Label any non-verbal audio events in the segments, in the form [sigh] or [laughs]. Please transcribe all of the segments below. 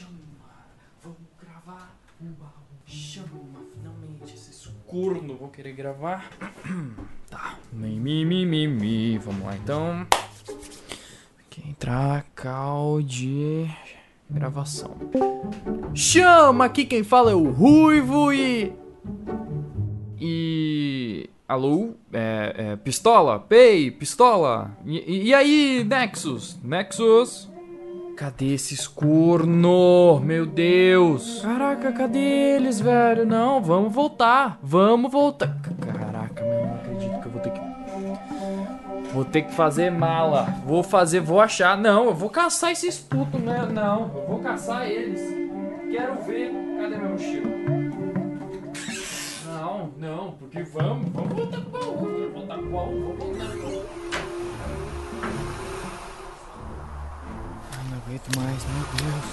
Chama, vamos gravar um baú. Chama, finalmente, esses corno vão querer gravar. [clears throat] tá, mi, mi, mi, mi, mi. Vamos lá então. Aqui entrar, cal de gravação. Chama, aqui quem fala é o Ruivo e. E. Alô? É, é, pistola? Pei, pistola? E, e- e aí, Nexus? Nexus? Cadê esses corno? Meu Deus! Caraca, cadê eles, velho? Não, vamos voltar. Vamos voltar. Caraca, meu, não acredito que eu vou ter que. Vou ter que fazer mala. Vou fazer, vou achar. Não, eu vou caçar esses putos, né? Não, eu vou caçar eles. Quero ver. Cadê meu mochila? Não, não, porque vamos, vamos voltar pro baú. Vamos voltar pro baú, vamos voltar pro baú. Aguento mais, meu Deus.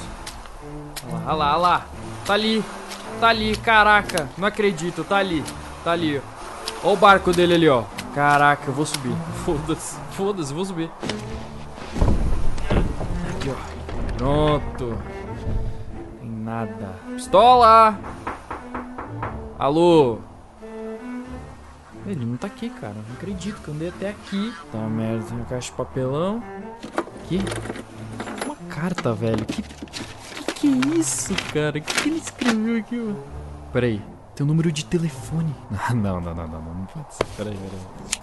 Olha lá, olha lá, olha lá. Tá ali. Tá ali, caraca. Não acredito, tá ali. Tá ali, o barco dele ali, ó. Caraca, eu vou subir. [laughs] Foda-se, foda-se, vou subir. Aqui, ó. Pronto. Tem nada. Pistola! Alô? Ele não tá aqui, cara. Não acredito que eu andei até aqui. Tá merda, tem uma caixa de papelão. Aqui. Carta, velho. Que que, que é isso, cara? O que, que ele escreveu aqui, mano? Peraí. Tem um número de telefone. [laughs] Ah, não, não, não, não, não. Não pode ser. Peraí, peraí.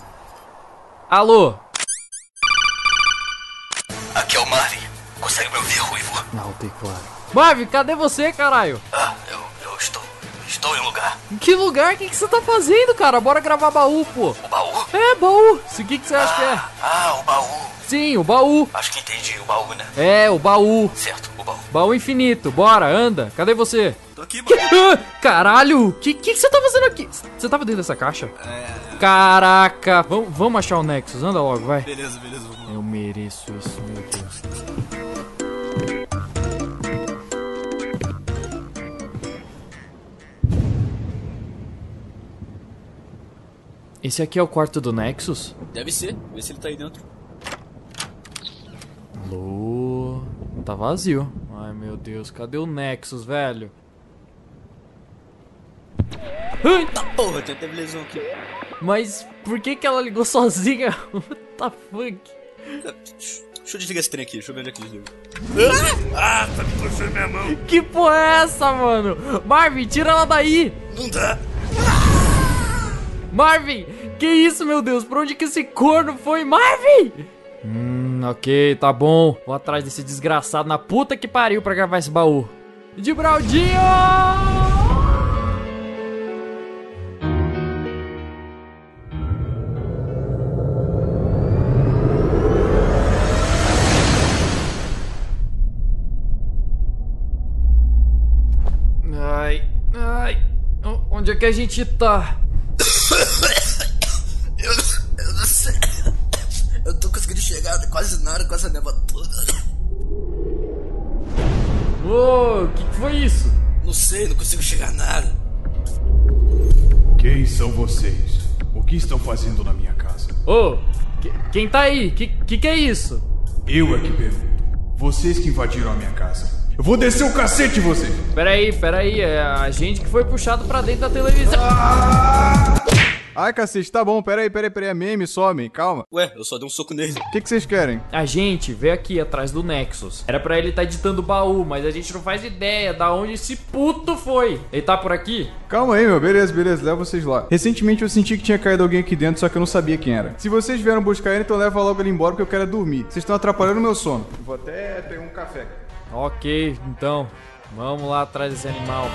Alô? Aqui é o Marvin. Consegue me ouvir, Ruivo? Não, tem claro. Marvin, cadê você, caralho? Ah, eu estou. Em um lugar. Que lugar? O que, que você tá fazendo, cara? Bora gravar baú, pô. O baú? É, baú. O que, que você acha que é? Ah, o baú. Sim, o baú. Acho que entendi o baú, né? É, o baú. Certo, o baú. Baú infinito. Bora, anda. Cadê você? Tô aqui, Que- mano. Ah, caralho! O que, que, que você tá fazendo aqui? Você tava dentro dessa caixa? Caraca! Vamos, vamos achar o Nexus. Anda logo, vai. Beleza, beleza. Vamos. Eu mereço isso, meu Deus. Esse aqui é o quarto do Nexus? Deve ser. Vê se ele tá aí dentro. Alô? Tá vazio. Ai meu Deus, cadê o Nexus, velho? Ai, Tá porra, tem até televisão aqui. mas por que que ela ligou sozinha? [laughs] What the fuck? Deixa eu desligar esse trem aqui. Deixa eu ver onde é que desliga. Que porra é essa, mano? Marvin, tira ela daí! Não dá. Marvin! Que isso, meu Deus? Pra onde que esse corno foi? Marvin! Hum, ok, tá bom. Vou atrás desse desgraçado na puta que pariu pra gravar esse baú. De Braldinho! Ai, ai. Onde é que a gente tá? Eu, eu não sei. Eu tô conseguindo chegar quase nada com essa neva toda. Ô, o que, que foi isso? Não sei, não consigo chegar nada. Quem são vocês? O que estão fazendo na minha casa? Ô, que- quem tá aí? Que, que que é isso? Eu é que pergunto. Vocês que invadiram a minha casa. Eu vou descer o cacete em vocês! Peraí, peraí, é a gente que foi puxado pra dentro da televisão. Ai, cacete, tá bom, peraí, peraí, peraí, é meme, some, calma. Ué, eu só dei um soco nele. O que, que vocês querem? A gente veio aqui atrás do Nexus. Era pra ele estar editando o baú, mas a gente não faz ideia da onde esse puto foi. Ele tá por aqui? Calma aí, meu, beleza, beleza, leva vocês lá. Recentemente eu senti que tinha caído alguém aqui dentro, só que eu não sabia quem era. Se vocês vieram buscar ele, então leva logo ele embora, porque eu quero é dormir. Vocês estão atrapalhando o meu sono. Vou até pegar um café. Ok, então. Vamos lá atrás desse animal.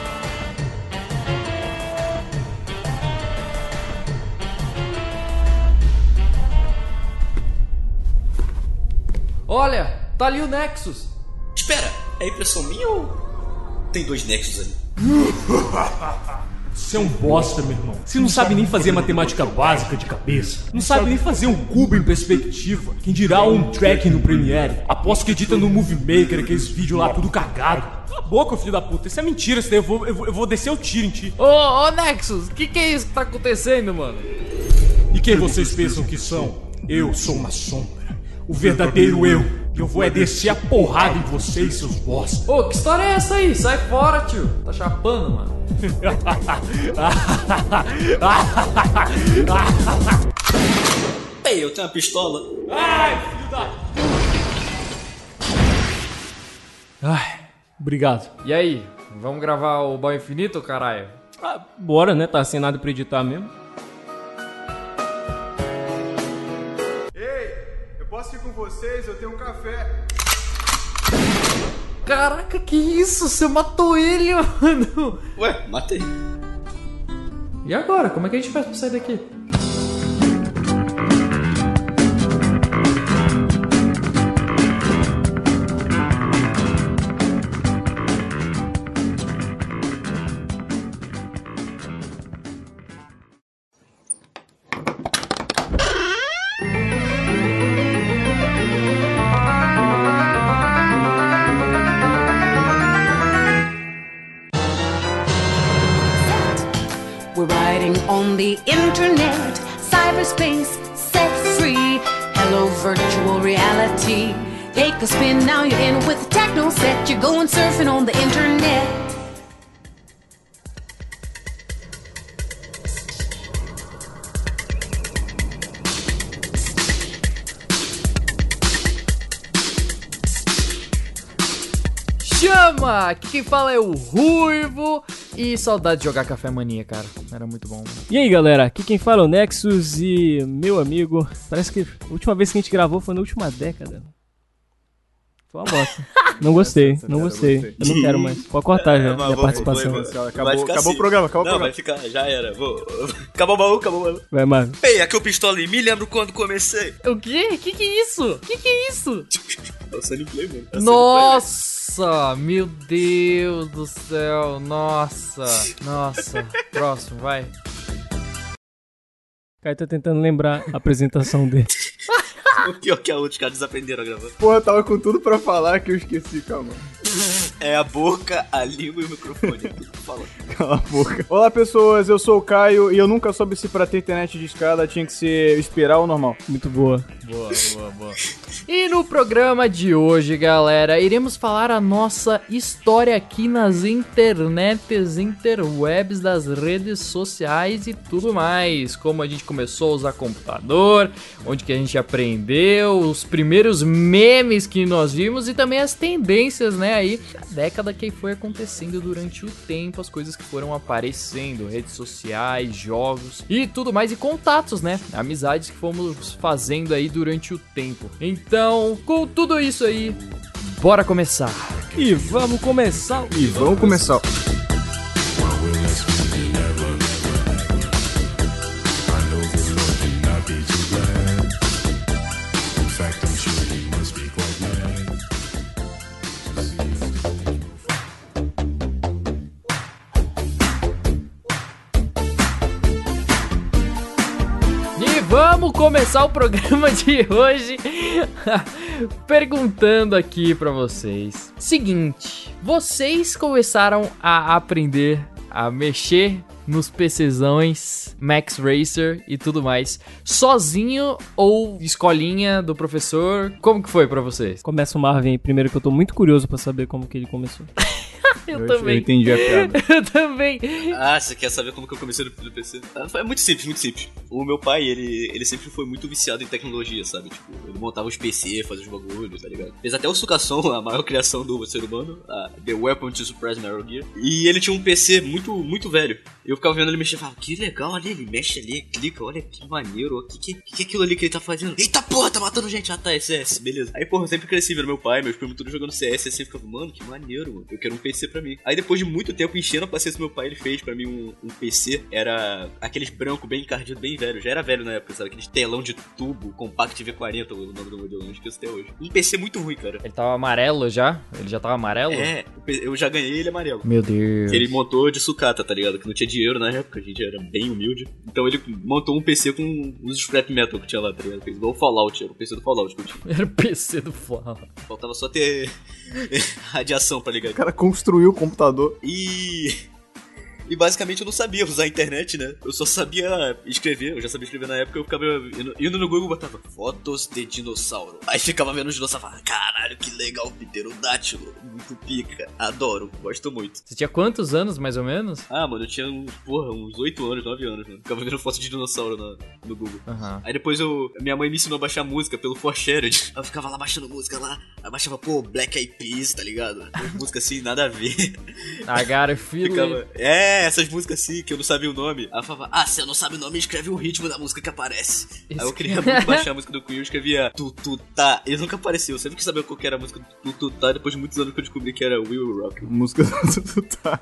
Olha, tá ali o Nexus. Espera, é impressão minha ou. Tem dois nexos ali? Você é um bosta, meu irmão. Você não sabe nem fazer matemática básica de cabeça. Não sabe nem fazer um cubo em perspectiva. Quem dirá um tracking no Premiere. Aposto que edita no Movie Maker aqueles vídeos lá tudo cagado. Cala a boca, filho da puta. Isso é mentira. Isso daí eu vou, eu vou, eu vou descer o tiro em ti. Ô, ô Nexus, o que, que é isso que tá acontecendo, mano? E quem vocês pensam que são? Eu sou uma sombra. O verdadeiro eu. que eu vou é descer a porrada em vocês, seus bosta. Ô, que história é essa aí? Sai fora, tio. Tá chapando, mano. Ei, eu tenho uma pistola. Ai, filho da... Ai, obrigado. E aí? Vamos gravar o Bal Infinito, caralho? Ah, bora, né? Tá sem nada pra editar mesmo. Posso ir com vocês? Eu tenho um café. Caraca, que isso? Você matou ele, [laughs] mano. Ué, matei. E agora? Como é que a gente faz pra sair daqui? Quem fala é o Ruivo. E saudade de jogar Café Mania, cara. Era muito bom, mano. E aí galera, aqui quem fala é o Nexus e meu amigo, parece que a última vez que a gente gravou foi na última década. Foi uma bosta. Não gostei, Essa não piada eu gostei. gostei. Eu não quero mais. Pode cortar já, mas minha vou- participação. vou- Acabou, Vai acabou assim. o programa, acabou Não, o vai programa. ficar, já era. Vou... [laughs] Acabou o baú, acabou o baú. Vai, Marvin. Ei, aqui é o Pistola e me lembro quando comecei. O quê? Que que é isso? Que que é isso? É o Sunny Play, mano. É o Sunny Nossa, meu Deus do céu. Nossa, nossa. Próximo, vai. Caio tá tentando lembrar a apresentação dele. [laughs] [laughs] Pior que a outra, os caras desaprenderam a gravar. Porra, eu tava com tudo pra falar que eu esqueci, calma. [laughs] É a boca, a língua e o microfone. é falar. [laughs] Cala a boca. Olá, pessoas, eu sou o Caio e eu nunca soube se pra ter internet de escada tinha que ser espiral ou normal. Muito boa. Boa, boa, boa. E no programa de hoje, galera, iremos falar a nossa história aqui nas internets, interwebs das redes sociais e tudo mais. Como a gente começou a usar computador, onde que a gente aprendeu, os primeiros memes que nós vimos e também as tendências, né, aí década que foi acontecendo durante o tempo, as coisas que foram aparecendo, redes sociais, jogos e tudo mais e contatos, né? Amizades que fomos fazendo aí durante o tempo. Então, com tudo isso aí, bora começar. E vamos começar. E vamos começar. Começar o programa [laughs] de hoje [laughs] perguntando aqui pra vocês. Seguinte, vocês começaram a aprender a mexer nos PCzões, Max Racer e tudo mais, sozinho ou escolinha do professor? Como que foi pra vocês? Começa o Marvin aí primeiro que eu tô muito curioso pra saber como que ele começou. [laughs] Eu, Eu, também. eu entendi a piada. [laughs] Eu também. Ah, você quer saber como que eu comecei no, no PC? Ah, foi- É muito simples, muito simples. O meu pai, ele, ele sempre foi muito viciado em tecnologia, sabe? Tipo, ele montava os PC, fazia os bagulhos, tá ligado? Fez até o Sucação, a maior [laughs] criação do ser humano, a The Weapon to Suppress Metal Gear. E ele tinha um PC muito, muito velho. Eu ficava vendo ele mexer e falava, que legal, olha, ele mexe ali, clica, olha que maneiro, o que, que, que é aquilo ali que ele tá fazendo? Eita porra, tá matando gente, ah tá, é CS, beleza. Aí, porra, eu sempre cresci vendo meu pai, meus primos tudo jogando CS, e eu sempre ficava, mano, que maneiro, mano, eu quero um PC pra mim. Aí depois de muito tempo enchendo a paciência do meu pai, ele fez pra mim um, um PC, era aqueles branco bem encardido, bem velho, já era velho na época, sabe? Aqueles telão de tubo, Compact V40, o nome do modelo, não esqueço até hoje. Um PC muito ruim, cara. Ele tava amarelo já? Ele já tava amarelo? É, eu já ganhei ele amarelo. Meu Deus. Ele montou de sucata, tá ligado? Que não tinha dinheiro na época, a gente era bem humilde. Então ele montou um PC com os scrap metal que tinha lá, tá ligado? Fez igual o Fallout, era o PC do Fallout que eu tinha. Era o PC do Fallout. Faltava só ter [laughs] radiação pra ligar. O cara construiu o computador. E. E basicamente eu não sabia usar a internet, né? Eu só sabia escrever, eu já sabia escrever na época, eu ficava indo, indo no Google e botava fotos de dinossauro. Aí ficava vendo os dinossauros e falava, caralho, que legal, pterodátilo, muito pica, adoro, gosto muito. Você tinha quantos anos, mais ou menos? Ah, mano, eu tinha uns, porra, uns 8 anos, 9 anos, mano. Ficava vendo foto de dinossauro na- no Google. Aham. Aí depois eu. Minha mãe me ensinou a baixar música pelo Forshared. [laughs] Eu ficava lá baixando música lá. Aí baixava, pô, Black Eyed Peas, tá ligado? música assim, nada a ver. I got a feeling. Ficava. É, essas músicas assim, que eu não sabia o nome. Aí eu falava, ah, se eu não sabe o nome, escreve o ritmo da música que aparece. Aí eu queria muito baixar a música do Queen, eu escrevia tu tu tá. Ele nunca apareceu, eu sempre quis saber qual que era a música do tu tu tá, depois de muitos anos que eu descobri que era Will Rock. Música do Tutá.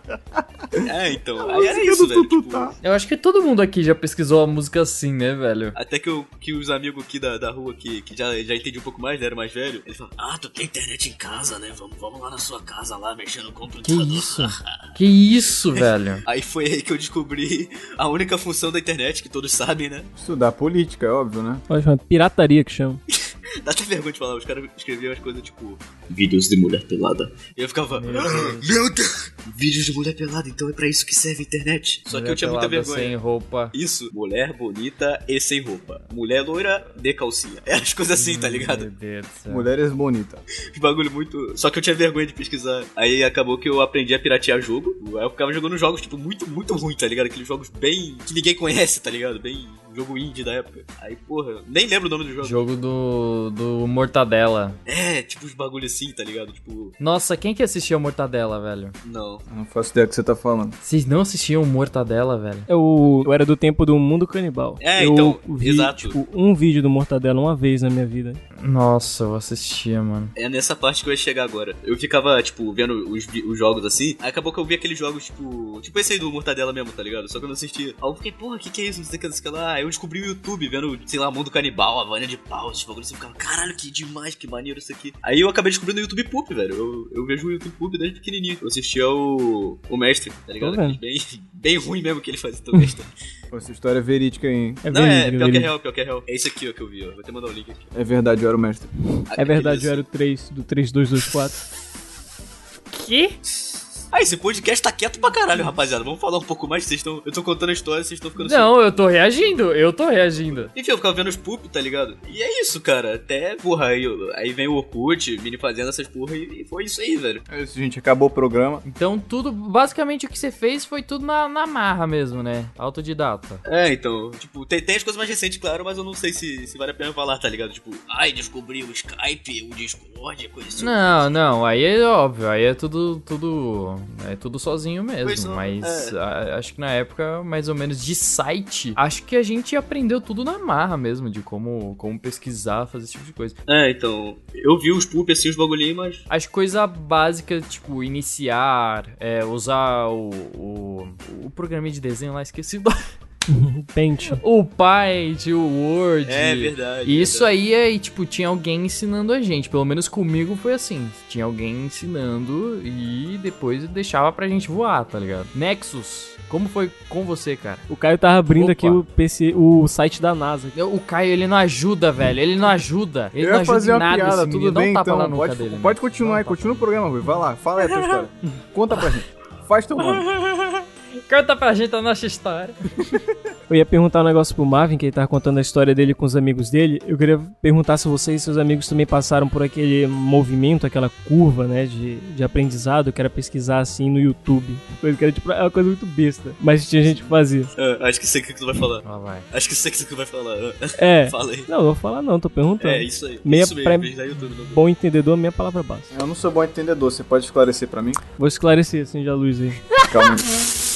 É, então. Aí era isso, velho. Tipo, Eu acho que todo mundo aqui já pesquisou a música assim, né, velho? Até que, eu, que os amigos aqui da, da rua que, que já, já entendi um pouco mais, né, era mais velho, ele falou, ah, tu tem internet em casa, né? Vamos, vamos lá na sua casa lá, mexendo no Que computador. isso? [laughs] Que isso, velho? Aí foi aí que eu descobri a única função da internet, que todos sabem, né? Estudar política, é óbvio, né? Pirataria que chama. [laughs] [laughs] Dá até vergonha de falar, os caras escreviam as coisas tipo. Vídeos de mulher pelada. E eu ficava. Meu Deus! Vídeos de mulher pelada, então é pra isso que serve a internet. Só que eu tinha muita vergonha. Sem roupa. Isso, mulher bonita e sem roupa. Mulher loira de calcinha. [laughs] É as coisas assim, tá ligado? Meu Deus do céu. Mulheres bonitas. Que bagulho muito. Só que eu tinha vergonha de pesquisar. Aí acabou que eu aprendi a piratear jogo. Aí eu ficava jogando jogos, tipo, muito, muito ruim, tá ligado? Aqueles jogos bem. que ninguém conhece, tá ligado? Bem. Jogo indie da época. Aí, porra, nem lembro o nome do jogo. Jogo do, do Mortadela. É, tipo uns bagulho assim, tá ligado? Tipo, Nossa, quem que assistia Mortadela, velho? não. Eu Não faço ideia do que você tá falando. Vocês não assistiam Mortadela, velho? Eu, eu era do tempo do Mundo Canibal. É, eu então, vi, exato. tipo, um vídeo do Mortadela uma vez na minha vida. Nossa, eu assistia, mano. É nessa parte que eu ia chegar agora. Eu ficava, tipo, vendo os, os jogos assim. Aí acabou que eu vi aqueles jogos, tipo. Tipo esse aí do Mortadela mesmo, tá ligado? Só que eu não assistia. Aí eu fiquei, porra, que que é isso? Não sei o que, não sei o que lá. Aí eu descobri o YouTube, vendo, sei lá, Mundo Canibal, a Vânia de Pau, esses bagulhos assim. Eu ficava, caralho, que demais, que maneiro isso aqui. Aí eu acabei descobrindo o YouTube Poop, velho. Eu, eu vejo o YouTube Poop desde pequenininho. Eu assistia o. O Mestre, tá ligado? Tô vendo. Aquele Bem, [laughs] bem ruim mesmo que ele fazia também. [laughs] Pô, Essa história é verídica, hein? É não, é, pior que é real, pior que é real. É isso aqui, ó, que eu vi, ó. Vou até mandar o link aqui. É verdade, eu era o mestre. É verdade, eu era o 3 do 3224. Que? Ah, esse podcast tá quieto pra caralho, rapaziada. Vamos falar um pouco mais. Vocês estão. Eu tô contando a história, vocês estão ficando Não, eu tô reagindo, eu tô reagindo. Enfim, eu ficava vendo os poop, tá ligado? E é isso, cara. Até, porra, aí, aí vem o Orkut, Mini fazendo essas porra, e, e foi isso aí, velho. É isso, gente. Acabou o programa. Então tudo, basicamente o que você fez foi tudo na, na marra mesmo, né? Autodidata. É, então, tipo, tem, tem as coisas mais recentes, claro, mas eu não sei se, se vale a pena falar, tá ligado? Tipo, ai, descobri o Skype, o Discord, coisa assim. Não, não, aí é óbvio, aí é tudo, tudo, é tudo sozinho mesmo, não, mas é. a- acho que na época, mais ou menos, de site, acho que a gente aprendeu tudo na marra mesmo, de como, como pesquisar, fazer esse tipo de coisa. É, então, eu vi os poop assim, os bagulhinhos, mas. As coisas básicas, tipo, iniciar, é, usar o, o, o programinha de desenho lá, esqueci o nome. [laughs] [laughs] Paint. O Paint, o Word. É verdade. E isso verdade. aí é, tipo, tinha alguém ensinando a gente. Pelo menos comigo foi assim. Tinha alguém ensinando e depois deixava pra gente voar, tá ligado? Nexus, como foi com você, cara? O Caio tava abrindo Opa. aqui o PC, o site da NASA. O Caio, ele não ajuda, velho. Ele não ajuda. Ele eu não ia ajuda fazer em uma nada piada, tudo bem, Dá um tapa então. na nuca Pode, dele. pode continuar aí, continua o programa, Rui. Vai lá, fala aí a tua história. Conta pra gente. Faz teu nome. [laughs] Conta pra gente a nossa história. [laughs] Eu ia perguntar um negócio pro Marvin, que ele tava contando a história dele com os amigos dele. Eu queria perguntar se vocês e seus amigos também passaram por aquele movimento, aquela curva, né, de, de aprendizado, que era pesquisar assim no YouTube. Coisa que era tipo, é uma coisa muito besta. Mas tinha gente que fazia. Ah, acho que sei o que tu vai falar. Lá vai. Acho que sei o que tu vai falar. Ah, É. [laughs] Fala aí. Não, não vou falar não, tô perguntando. É, isso aí. Meia isso mesmo, pré- YouTube, Bom entendedor, minha palavra básica. Eu não sou bom entendedor, você pode esclarecer pra mim? Vou esclarecer assim já a luz aí. Calma aí. [laughs]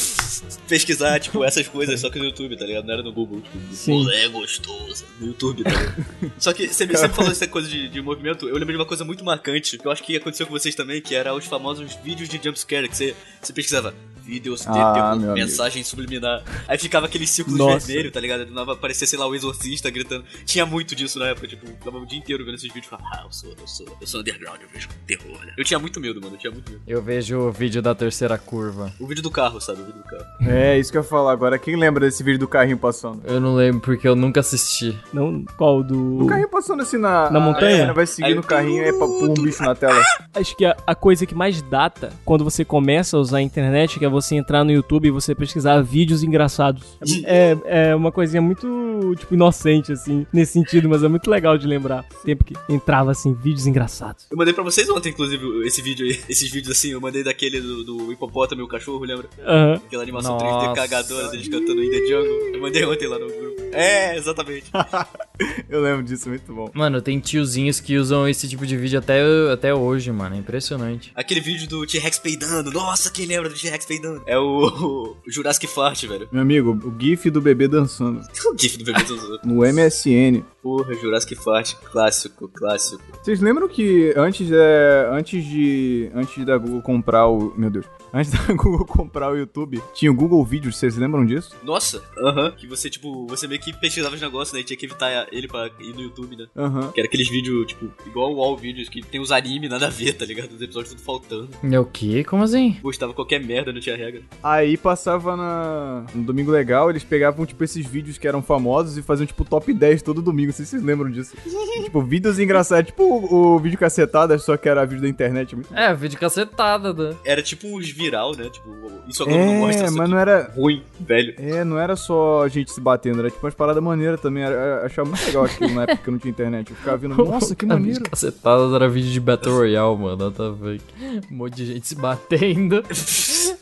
pesquisar, tipo, essas coisas só que no YouTube, tá ligado? Não era no Google, tipo, Sim. mulher gostosa, no YouTube, tá ligado? [laughs] Só que você sempre falou essa coisa de, de movimento, eu lembrei de uma coisa muito marcante, que eu acho que aconteceu com vocês também, que era os famosos vídeos de jumpscare, que você, você pesquisava vídeos de Ah, meu amigo. mensagem subliminar. Aí ficava aquele círculo Nossa. vermelho, tá ligado? Do nada aparecia, sei lá, o exorcista gritando. Tinha muito disso na época, tipo, ficava o dia inteiro vendo esses vídeos e falava, ah, eu sou, eu sou, eu sou underground, eu vejo terror, né? Eu tinha muito medo, mano, eu tinha muito medo. Eu vejo o vídeo da terceira curva. O vídeo do carro, sabe? O vídeo do carro. É, isso que eu ia falar agora. Quem lembra desse vídeo do carrinho passando? Eu não lembro porque eu nunca assisti. Não, qual? Do. O carrinho passando assim na... Na montanha? É, vai seguindo Aí- o carrinho e pula um bicho na tela. Acho que a, a coisa que mais data quando você começa a usar a internet, que é você entrar no YouTube e você pesquisar vídeos engraçados. É, é uma coisinha muito, tipo, inocente, assim, nesse sentido, mas é muito legal de lembrar. Tempo que entrava, assim, vídeos engraçados. Eu mandei pra vocês ontem, inclusive, esse vídeo aí. Esses vídeos assim, eu mandei daquele do, do hipopótamo e o cachorro, lembra? Aham. Aquela animação Nossa. 3D cagadora deles cantando In The Jungle. Eu mandei ontem lá no grupo. É, exatamente. [laughs] Eu lembro disso, muito bom. Mano, tem tiozinhos que usam esse tipo de vídeo até, até hoje, mano. É impressionante. Aquele vídeo do T-Rex peidando. Nossa, quem lembra do T-Rex peidando? É o, o Jurassic Fart, velho. Meu amigo, o GIF do bebê dançando. [laughs] O GIF do bebê do No MSN. Porra, Jurassic Fart. Clássico, clássico. Vocês lembram que antes, é, antes de. Antes da Google comprar o. Meu Deus. [laughs] Antes da Google comprar o YouTube, tinha o Google Vídeos, vocês lembram disso? Nossa, aham. Que você, tipo, você meio que pesquisava os negócios, né? E tinha que evitar ele pra ir no YouTube, né? Aham. Que era aqueles vídeos, tipo, igual o All Vídeos, que tem os anime nada a ver, tá ligado? Os episódios tudo faltando. É o quê? Como assim? Gostava qualquer merda, não tinha regra. Aí passava na. No Domingo Legal, eles pegavam, tipo, esses vídeos que eram famosos e faziam, tipo, top 10 todo domingo. Não sei se vocês lembram disso. [laughs] tipo, vídeos engraçados. Tipo o, o vídeo cacetada, só que era vídeo da internet. Muito... É, vídeo cacetada, né? Era tipo uns viral, né? Tipo, isso agora não mostra. É, mas não era. Ruim, velho. É, não era só gente se batendo, era tipo umas paradas maneiras também. Era, eu achava muito legal aquilo na época que eu não tinha internet. Eu ficava vendo, [laughs] nossa, que maneiro. vídeo cacetada era vídeo de Battle Royale, mano. Tá vendo? Um monte de gente se batendo. [laughs]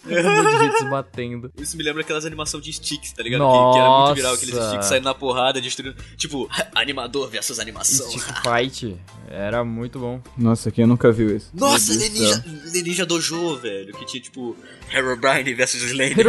um monte de gente se batendo. Isso me lembra aquelas animações de sticks, tá ligado? Que, que era muito viral, aqueles sticks saindo na porrada, destruindo. Tipo, animador versus animação. Stick [laughs] Fight era muito bom. Nossa, quem nunca viu isso? Nossa, Leninja, Dojo, velho. Que tinha tipo Herobrine versus Slender.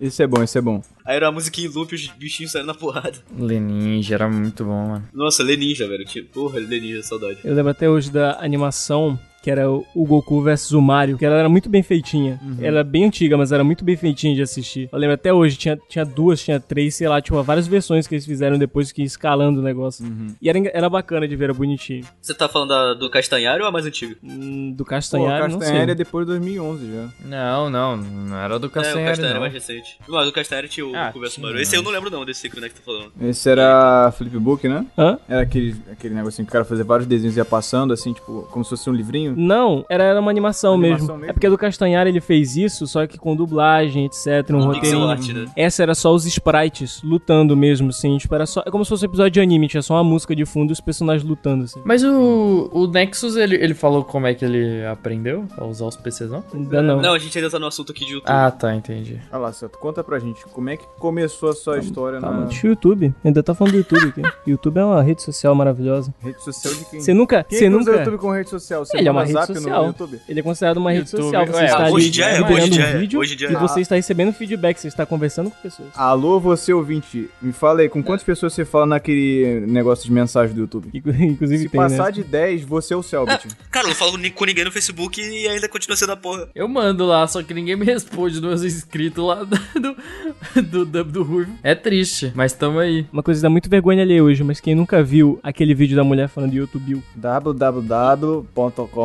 Esse [laughs] é bom, esse é bom. Aí era a música em loop e os bichinhos saindo na porrada. Leninja era muito bom, mano. Nossa, Leninja, velho. Tinha, porra, Leninja, saudade. Eu lembro até hoje da animação que era o Goku versus o Mario, que ela era muito bem feitinha. Ela é bem antiga, mas era muito bem feitinha de assistir. Eu lembro até hoje, tinha, tinha duas, tinha três, sei lá, tinha várias versões que eles fizeram depois que ia escalando o negócio. E era, era bacana de ver, era bonitinho. Você tá falando da- do Castanhari ou a mais antiga? Hum, do Pô, Castanhari, é depois de 2011 já. Não, não, não era do é, o Castanhari é mais recente. Mas o Castanhari tinha o Ah, Goku versus Mario. Esse eu não lembro não, desse né, que tu tá falando. Esse era Flipbook, né? Hã? Era aquele, aquele negocinho que o cara fazia vários desenhos e ia passando, assim, tipo, como se fosse um livrinho. Não, era, era uma animação, Animação mesmo. mesmo? É porque do Castanhari ele fez isso, só que com dublagem, etc, um roteiro. art, né? Essa era só os sprites lutando mesmo, assim. Tipo, era só. É como se fosse um episódio de anime, tinha só uma música de fundo e os personagens lutando, assim. Mas o, o Nexus, ele, ele falou como é que ele aprendeu a usar os PCs, não? Ainda não. Não, a gente ainda tá no assunto aqui de YouTube. Ah, tá, entendi. Olha lá, Celto, conta pra gente, como é que começou a sua história Tá, na o YouTube. Ainda tá falando do YouTube aqui. [laughs] YouTube é uma rede social maravilhosa. rede social de quem? Você nunca. Quem Você usa nunca. YouTube como rede social? Você Ele é uma manda rede social. no YouTube? Ele é considerado uma rede YouTube, social. Você é, está hoje dia é, hoje dia um é, vídeo hoje dia é. e você está recebendo feedback, você está conversando com pessoas. Alô, você ouvinte, me fala aí, com quantas pessoas você fala naquele negócio de mensagem do YouTube? Inclusive Se tem, passar né? de 10, você é o Selbit. Cara, eu não falo com ninguém no Facebook e ainda continua sendo a porra. Eu mando lá, só que ninguém me responde dos meus inscritos lá [laughs] do, do, do, do Ruivo. É triste, mas tamo aí. Uma coisa que dá muito vergonha ali hoje, mas quem nunca viu aquele vídeo da mulher falando de YouTube,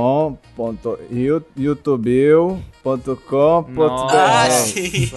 Bom, ponto, YouTube, ah, sim.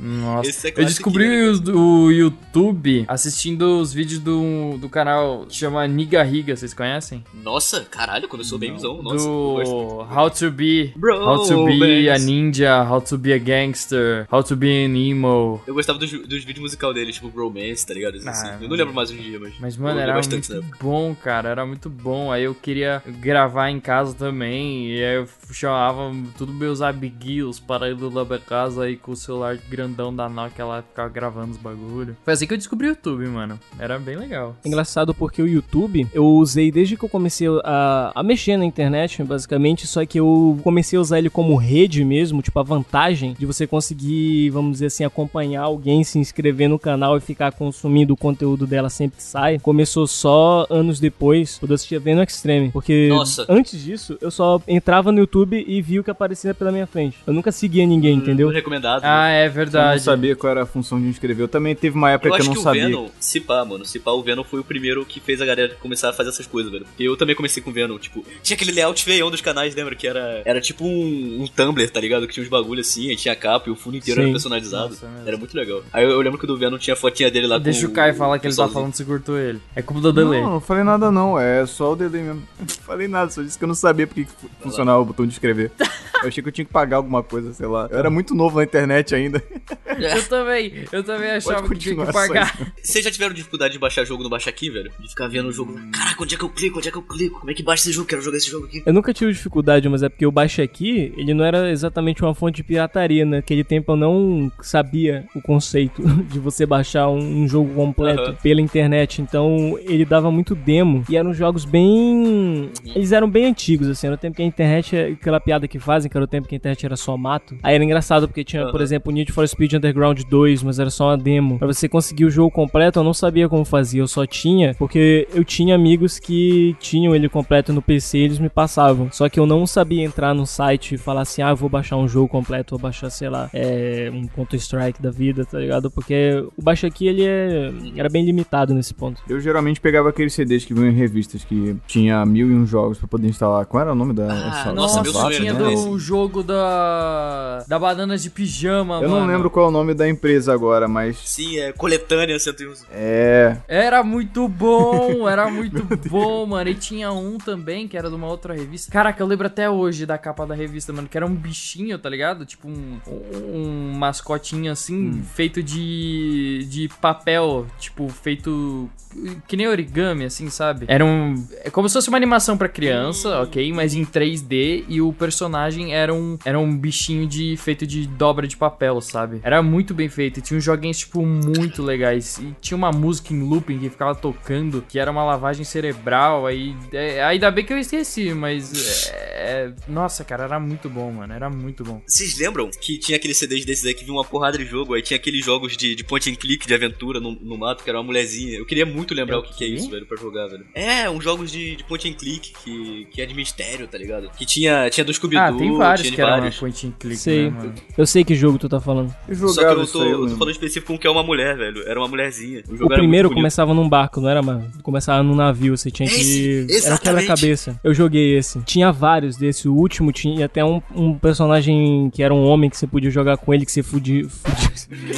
Nossa, Esse é eu descobri o, o YouTube assistindo os vídeos do, do canal que chama Nigarriga, vocês conhecem? Nossa, caralho, começou bem visão. Nossa, eu gosto. do How to Be Bro, How to Be a. Ninja, How to Be a Gangster, How to Be an Emo. Eu gostava dos, dos vídeos musical dele, tipo Bromance, tá ligado? Assim, Ah, eu não lembro mais um dia, mas. Mas, eu mano, era bastante muito bom, cara. Era muito bom. Aí eu queria gravar em casa também. E aí eu chamava tudo meus amiguinhos para ir lá pra casa aí com o celular grandão da Nokia lá ficava gravando os bagulho. Foi assim que eu descobri o YouTube, mano. Era bem legal. É engraçado porque o YouTube eu usei desde que eu comecei a, a mexer na internet, basicamente, só que eu comecei a usar ele como rede mesmo, tipo a vantagem de você conseguir, vamos dizer assim, acompanhar alguém, se inscrever no canal e ficar consumindo o conteúdo dela sempre que sai. Começou só anos depois, quando eu assistia Venom Extreme, porque Nossa. antes disso eu só entrava no YouTube e via o que aparecia pela minha frente. Eu nunca seguia ninguém, entendeu? Recomendado. Ah, é verdade. verdade. não sabia qual era a função de inscrever. Eu também teve uma época Eu que eu acho não que o sabia. Venom, se pá, mano, se pá, o Venom foi o primeiro que fez a galera começar a fazer essas coisas, velho. Porque eu também comecei com o Venom, tipo, tinha aquele layout feião dos canais, lembra? Que era, era tipo um, um Tumblr, tá ligado? Que tinha uns bagulho assim, aí tinha a capa e o fundo inteiro Sim. era personalizado. Nossa, é era muito legal. Aí eu, eu lembro que o do Venom tinha a fotinha dele lá Deixa com o Caio falar que ele tá falando se curtou ele. É culpa do delay. Não, não falei nada não, é só o delay mesmo. [laughs] Não falei nada, só disse que eu não sabia porque que fu- funcionava o botão de escrever. [laughs] Eu achei que eu tinha que pagar alguma coisa, sei lá. Eu era muito novo na internet ainda. [laughs] Eu também, eu também achava que tinha que pagar. Vocês já tiveram dificuldade de baixar jogo no Baixa Aqui, velho? De ficar vendo o jogo. Caraca, onde é que eu clico? Onde é que eu clico? Como é que baixa esse jogo? Quero jogar esse jogo aqui. Eu nunca tive dificuldade, mas é porque o Baixa Aqui, ele não era exatamente uma fonte de pirataria. Naquele tempo eu não sabia o conceito [laughs] de você baixar um, um jogo completo Aham. pela internet. Então ele dava muito demo. E eram jogos bem. Eles eram bem antigos, assim. Era o tempo que a internet. Aquela piada que fazem, que era o tempo que a internet era só mato. Aí era engraçado porque tinha, por Aham. exemplo, o Need for Speed Underground 2, mas era só uma demo. Pra você conseguir o jogo completo, eu não sabia como fazia. Eu só tinha, porque eu tinha amigos que tinham ele completo no PC e eles me passavam. Só que eu não sabia entrar no site e falar assim, ah, eu vou baixar um jogo completo, vou baixar, sei lá, é, um Counter-Strike da vida, tá ligado? Porque o Baixa aqui, ele é, era bem limitado nesse ponto. Eu geralmente pegava aqueles CDs que vinham em revistas que tinha mil e um jogos pra poder instalar. Qual era o nome da. Ah, essa- nossa, meu sonho tinha era né? do jogo da. da bananas de pijama, Eu mano. não lembro qual é o nome da empresa agora, mas. Sim, é coletânea 101. É. Era muito bom, [laughs] era muito bom, mano. E tinha um também que era de uma outra revista. Caraca, eu lembro até hoje da capa da revista, mano, que era um bichinho, tá ligado? Tipo um, um mascotinho assim, feito de, de papel, tipo, feito que nem origami, assim, sabe? Era um. É como se fosse uma animação pra criança, ok? Mas em 3D e o personagem era um, era um bichinho de feito de dobra de papel, sabe? Era muito bem feito. E tinha uns joguinhos, tipo, muito legais. E tinha uma música em looping que ficava tocando, que era uma lavagem cerebral. Aí. É, ainda bem que eu esqueci, mas. É, nossa, cara, era muito bom, mano. Era muito bom. Vocês lembram que tinha aqueles CDs desses aí que vinha uma porrada de jogo, aí tinha aqueles jogos de, de point and click, de aventura no, no mato, que era uma mulherzinha. Eu queria muito lembrar É o que, que é isso, velho, pra jogar, velho. É, uns jogos de, de point and click, que, que é de mistério, tá ligado? Que tinha, tinha do Scooby-Doo, Ah, tem vários que eram point and click, Sei. né, mano? Eu sei que jogo tu tá falando. Eu Só que eu tô, eu tô falando específico com que é uma mulher, velho. Era uma mulherzinha. O, jogo O primeiro começava num barco, não era, mano? Começava num navio, você tinha que. Esse, era aquela exatamente. cabeça. Eu joguei esse. Tinha vários desse. O último tinha até um, um personagem que era um homem que você podia jogar com ele, que você fudia. [laughs] fudia-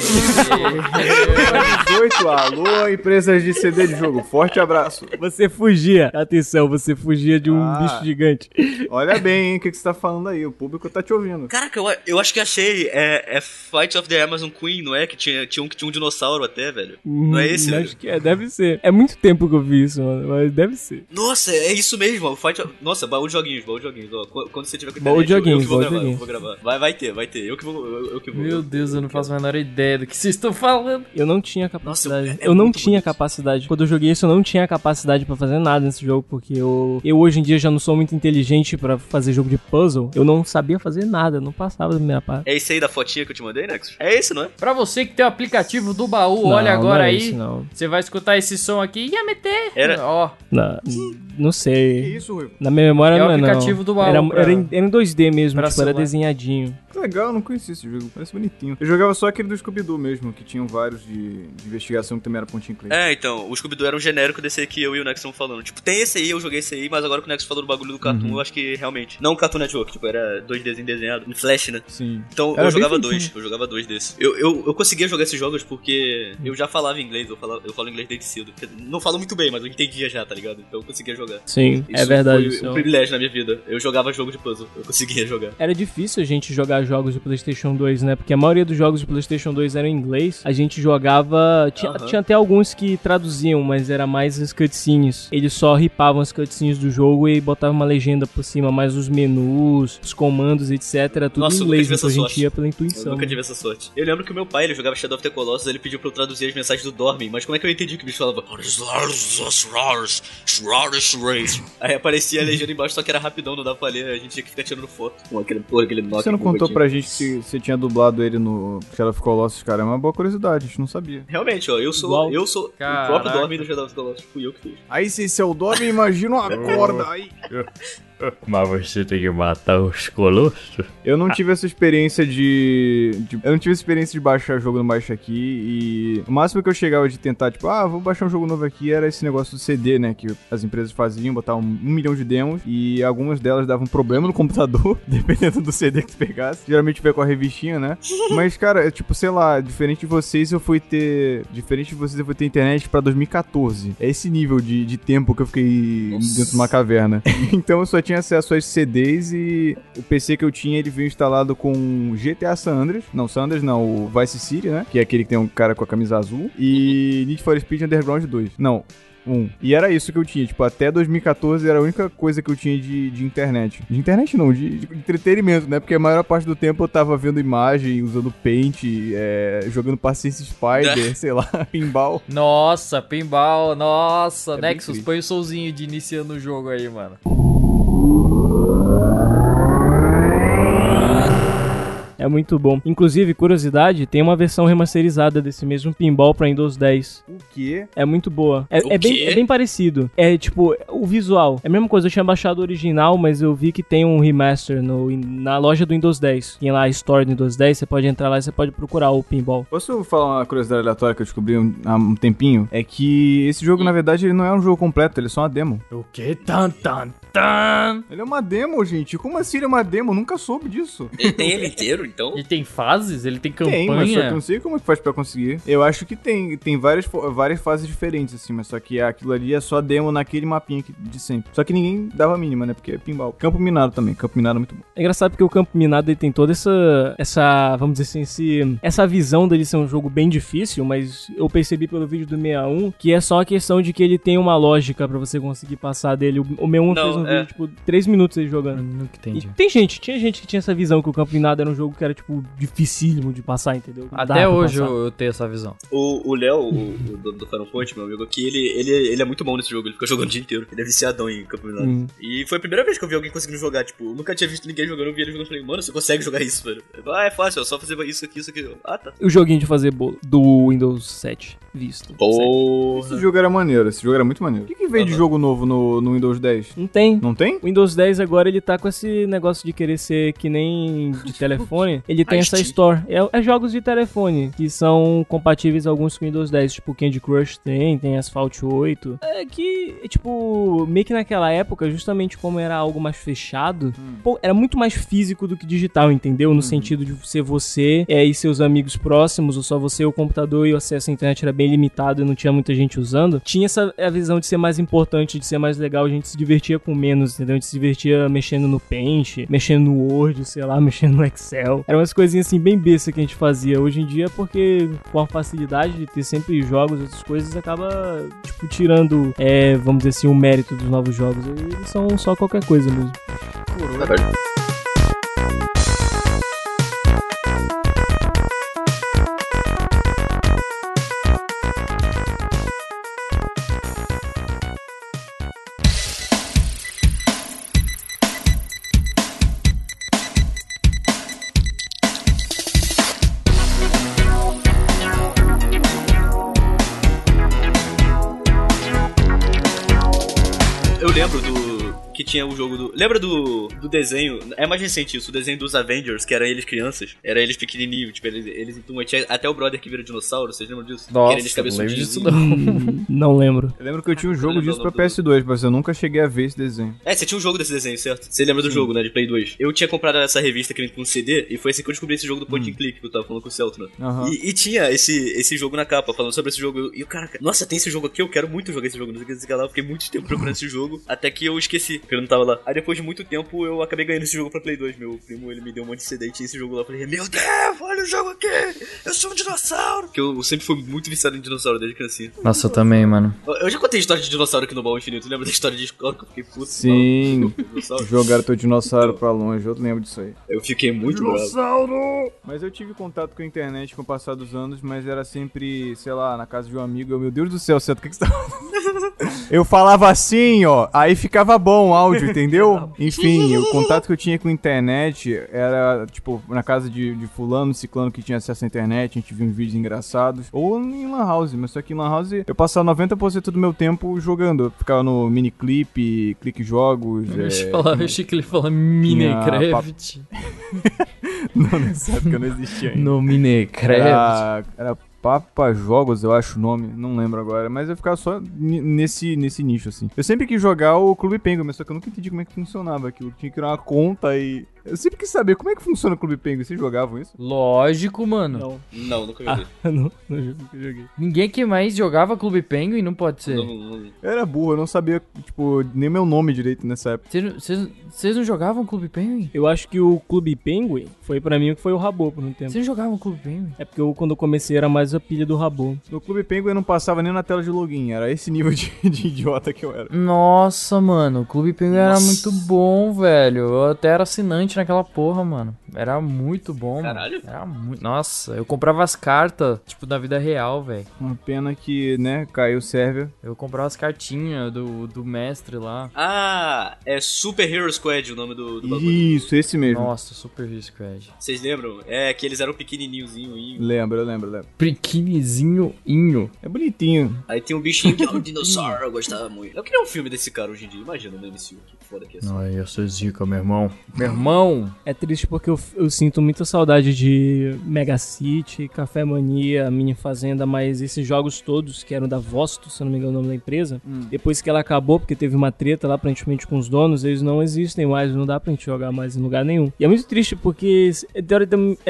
18, alô, empresas de CD de jogo. Forte abraço. você fugia. Atenção, você fugia de um Ah. bicho gigante. Olha bem, hein, o que, que você tá falando aí? O público tá te ouvindo. Caraca, eu, eu acho que achei. É, é Fight of the Amazon Queen, não é? Que tinha, tinha, um, que tinha um dinossauro até, velho. Não é esse, Hum, velho? Acho que é, deve ser. É muito tempo que eu vi isso, mano. Mas deve ser. Nossa, é isso mesmo. o Fight of... Nossa, baú de joguinhos, baú de joguinhos. Ó, Qu- quando você tiver com Baú de internet, eu- eu, joguinhos, que vou baú de gravar, eu joguinhos. vou gravar. Vai, vai ter, vai ter. Eu que vou. Eu, eu que vou. Meu Deus, eu não faço a menor ideia do que vocês estão falando. Eu não tinha capacidade. é- é eu não tinha bonito. capacidade. Quando eu joguei isso, eu não tinha capacidade pra fazer nada nesse jogo, porque eu, eu hoje em dia já não sou muito inteligente pra fazer jogo de puzzle. Eu não sabia fazer nada, não passava da primeira parte. É esse aí da fotinha que eu te mandei, Nexus? É esse, não é? Pra você que tem o aplicativo do baú, Não, olha não agora é aí. esse, não. Você vai escutar esse som aqui. Yamete! Era- Ó, Não, não Que sei. isso, Ruivo? Na minha memória É o não é não. aplicativo do baú Era, pra- era, em, era em 2D mesmo, tipo, era desenhadinho. Que legal, eu não conhecia esse jogo. Parece bonitinho. Eu jogava só aquele do Scooby-Doo mesmo, que tinham vários de, de investigação que também era pontinho click. É, então, o Scooby-Doo era um genérico desse aí que eu e o Nexus estamos falando. Tipo, tem esse aí, eu joguei esse aí, mas agora que o Nexus falou do bagulho do Cartoon, Uhum. eu acho que realmente. Não o Cartoon Network, tipo, era dois desenhos desenhados, em Flash, né? Sim. Então Era eu jogava dois, eu jogava dois desses. Eu, eu, eu conseguia jogar esses jogos porque eu já falava inglês, eu, falava, eu falo inglês desde cedo. Não falo muito bem, mas eu entendia já, tá ligado? Então eu conseguia jogar. Sim, é Isso verdade. Foi é um privilégio na minha vida. Eu jogava jogo de puzzle, eu conseguia jogar. Era difícil a gente jogar jogos de PlayStation 2, né? Porque a maioria dos jogos de PlayStation 2 eram em inglês. A gente jogava. Tinha, Aham. tinha até alguns que traduziam, mas era mais as cutscenes. Eles só ripavam as cutscenes do jogo e botavam uma legenda por cima, mas os menus, os comandos, etc. Era tudo Nossa, eu em nunca inglês, então a essa gente sorte. ia pela Eu intuição. nunca tive essa sorte. Eu lembro que o meu pai, ele jogava Shadow of the Colossus, ele pediu pra eu traduzir as mensagens do Dormin, mas como é que eu entendi que o bicho falava? Aí aparecia a legenda embaixo, só que era rapidão, não dava pra ler, a gente tinha que ficar tirando foto. Com aquele, porra, aquele Você não contou pra gente que você tinha dublado ele no Shadow of Colossus, cara? É uma boa curiosidade, a gente não sabia. Realmente, ó, eu sou, Igual. eu sou Caraca. o próprio Dormin do Shadow of the Colossus, fui eu que fiz. Aí se esse é o Dobby, imagina uma corda aí. Mas você tem que matar os colossos? Eu não tive essa experiência de, de- Eu não tive essa experiência de baixar jogo no Baixa Aqui e. O máximo que eu chegava de tentar, tipo, ah, vou baixar um jogo novo aqui, era esse negócio do CD, né? Que as empresas faziam, botavam um, milhão de demos e algumas delas davam problema no computador, [laughs] dependendo do CD que tu pegasse. Geralmente veio com a revistinha, né? [laughs] Mas, cara, é tipo, sei lá, diferente de vocês, eu fui ter. Diferente de vocês, eu fui ter internet pra 2014. É esse nível de, de tempo que eu fiquei dentro de uma caverna. [laughs] então eu só tinha acesso a esses CDs e o PC que eu tinha, ele veio instalado com GTA San Andreas. Não, San Andreas não, o Vice City, né? Que é aquele que tem um cara com a camisa azul. E Need for Speed Underground 2. Não. Um. E era isso que eu tinha, tipo, até 2014 era a única coisa que eu tinha de, de internet. De internet não, de, de entretenimento, né? Porque a maior parte do tempo eu tava vendo imagem, usando Paint, é, jogando Paciência Spider, [laughs] sei lá, pinball. Nossa, pinball, nossa. É Nexus, põe o solzinho de iniciando o jogo aí, mano. É muito bom. Inclusive, curiosidade, tem uma versão remasterizada desse mesmo pinball pra Windows 10. O quê? É muito boa. É, O é bem, quê? é bem parecido. É tipo, o visual. É a mesma coisa, eu tinha baixado o original, mas eu vi que tem um remaster no, na loja do Windows 10. Tem lá a Store do Windows 10, você pode entrar lá e você pode procurar o pinball. Posso falar uma curiosidade aleatória que eu descobri um- há um tempinho? É que esse jogo, na verdade, ele não é um jogo completo, ele é só uma demo. O que? Tan, tan, Ele é uma demo, gente. Como assim ele é uma demo? Eu nunca soube disso. Ele tem ele inteiro, então. Ele tem fases? Ele tem campanha? Tem, mas só que eu não sei como é que faz pra conseguir. Eu acho que tem, tem várias, várias fases diferentes, assim, mas só que aquilo ali é só demo naquele mapinha de sempre. Só que ninguém dava a mínima, né? Porque é pinball. Campo Minado também, Campo Minado é muito bom. É engraçado porque o Campo Minado ele tem toda essa, essa vamos dizer assim, esse, essa visão dele ser um jogo bem difícil, mas eu percebi pelo vídeo do 61 que é só a questão de que ele tem uma lógica pra você conseguir passar dele. O, o 61 Não, fez um é. vídeo, tipo, 3 minutos ele jogando. Nunca E entendi. tem gente, tinha gente que tinha essa visão que o Campo Minado era um jogo que era, tipo, dificílimo de passar, entendeu? Até hoje passar. eu, eu tenho essa visão. O Léo, o, o dono do Final Point, meu amigo aqui, ele, ele, ele é muito bom nesse jogo, ele fica jogando o dia inteiro. Ele é viciadão em Campo Minado. Hum. E foi a primeira vez que eu vi alguém conseguindo jogar, tipo, eu nunca tinha visto ninguém jogando, eu vi ele jogando, eu falei, mano, você consegue jogar isso, velho? Ah, é fácil, é só fazer isso aqui, isso aqui. Ah, tá. O joguinho de fazer bolo do Windows 7 visto. Porra. Esse jogo era maneiro, esse jogo era muito maneiro. O que, que veio de jogo novo no, no Windows 10? Não tem. Não tem? O Windows 10 agora ele tá com esse negócio de querer ser que nem de telefone. [laughs] Ele tem essa store. É, é jogos de telefone que são compatíveis alguns com Windows 10, tipo Candy Crush tem, tem Asphalt 8. É que, tipo, meio que naquela época, justamente como era algo mais fechado, pô, era muito mais físico do que digital, entendeu? No sentido de ser você é, e seus amigos próximos, ou só você e o computador e o acesso à internet era bem limitado e não tinha muita gente usando. Tinha essa a visão de ser mais importante, de ser mais legal, a gente se divertia com menos, entendeu? A gente se divertia mexendo no Paint, mexendo no Word, sei lá, [laughs] mexendo no Excel. Eram umas coisinhas assim bem besta que a gente fazia. Hoje em dia, porque com a facilidade de ter sempre jogos, outras coisas, acaba, tipo, tirando, é, vamos dizer assim, o mérito dos novos jogos. Eles são só qualquer coisa mesmo. Eu tinha o jogo do. Lembra do, do desenho? É mais recente isso, o desenho dos Avengers, que eram eles crianças. Era eles pequenininhos, tipo, eles, eles. Tinha até o brother que vira dinossauro, vocês lembram disso? Nossa, que era eles não lembro disso [laughs] não. Hum, não lembro. Eu lembro que eu tinha um jogo disso pra nome do- PS2, mas eu nunca cheguei a ver esse desenho. É, você tinha um jogo desse desenho, certo? Você lembra do jogo, né? De Play 2. Eu tinha comprado essa revista que vem com um CD, e foi assim que eu descobri esse jogo do Point and Click, que eu tava falando com o Celton, né? Aham. E, e tinha esse, esse jogo na capa, falando sobre esse jogo. E o cara, nossa, tem esse jogo aqui, eu quero muito jogar esse jogo. Não sei o que, não sei o que lá. Eu fiquei muito tempo procurando esse jogo, até que eu esqueci, porque eu não tava lá. Aí depois de muito tempo, eu acabei ganhando esse jogo pra Play 2. Meu primo, ele me deu um monte de CD e tinha esse jogo lá. Eu falei, meu Deus, olha o jogo aqui! Eu sou um dinossauro! Porque eu sempre fui muito viciado em dinossauro desde criancinha. Nossa, eu também, mano. Eu- Eu já contei história de dinossauro aqui no Baú Infinito. Lembra da história de escola que eu fiquei puto? Sim. dinossauro? Jogaram teu dinossauro pra longe, eu lembro disso aí. Eu fiquei muito bravo. Mas eu tive contato com a internet com o passar dos anos, mas era sempre, sei lá, na casa de um amigo. Eu, meu Deus do céu, Ceto, o que, que você tá fazendo? Eu falava assim, ó, aí ficava bom o áudio, entendeu? [laughs] Enfim, o contato que eu tinha com a internet era, tipo, na casa de, de fulano, ciclano que tinha acesso à internet, a gente via uns vídeos engraçados. Ou em Lan House, mas só que em Lan House eu passava 90% do meu tempo jogando. Eu ficava no miniclip, clique jogos. Eu é, achei que falava- eu achei que ele falava Minecraft. [laughs] Não, nessa época não existia ainda. No Minecraft. Era, era Papa Jogos, eu acho o nome, não lembro agora, mas eu ficava só nesse, nesse nicho, assim. Eu sempre quis jogar o Clube Penguin, mas só que eu nunca entendi como é que funcionava aquilo. Tinha que criar uma conta e. Eu sempre quis saber como é que funciona o Clube Penguin. Vocês jogavam isso? Lógico, mano. Não, Não, nunca ah, joguei. [laughs] não, não joguei, nunca joguei. Ninguém que mais jogava Clube Penguin não pode ser. Não, não- Eu era burro, eu não sabia, tipo, nem meu nome direito nessa época. Vocês- não jogavam Clube Penguin? Eu acho que o Clube Penguin foi pra mim o que foi o Rabo por um tempo. Vocês não jogavam Clube Penguin? É porque eu, quando eu comecei era mais a pilha do Rabo. No Clube Penguin eu não passava nem na tela de login, era esse nível de, [laughs] de idiota que eu era. Nossa, mano, o Clube Penguin era Nossa. muito bom, velho. Eu até era assinante naquela porra, mano. Era muito bom, Caralho. mano. Era muito. Nossa, eu comprava as cartas, tipo, da vida real, velho. Uma pena que, né, caiu o server. Eu comprava as cartinhas do, do mestre lá. Ah, é Super Hero Squad o nome do, do bagulho. Isso, esse mesmo. Nossa, Super Hero Squad. Vocês lembram? É que eles eram pequenininhozinho. inho. Lembro, eu lembro, eu lembro. Pequenininho inho. É bonitinho. Aí tem um bichinho que é um dinossauro, eu gostava muito. Eu queria um filme desse cara hoje em dia, imagina no MCU, que foda que é assim. Ai, eu sou zica, meu irmão. Meu irmão, É triste porque eu, eu sinto muita saudade de Mega City, Café Mania, Mini Fazenda, mas esses jogos todos, que eram da Vosto, se eu não me engano o nome da empresa, depois que ela acabou, porque teve uma treta lá aparentemente com os donos, eles não existem mais, não dá pra gente jogar mais em lugar nenhum. E é muito triste porque é, teori-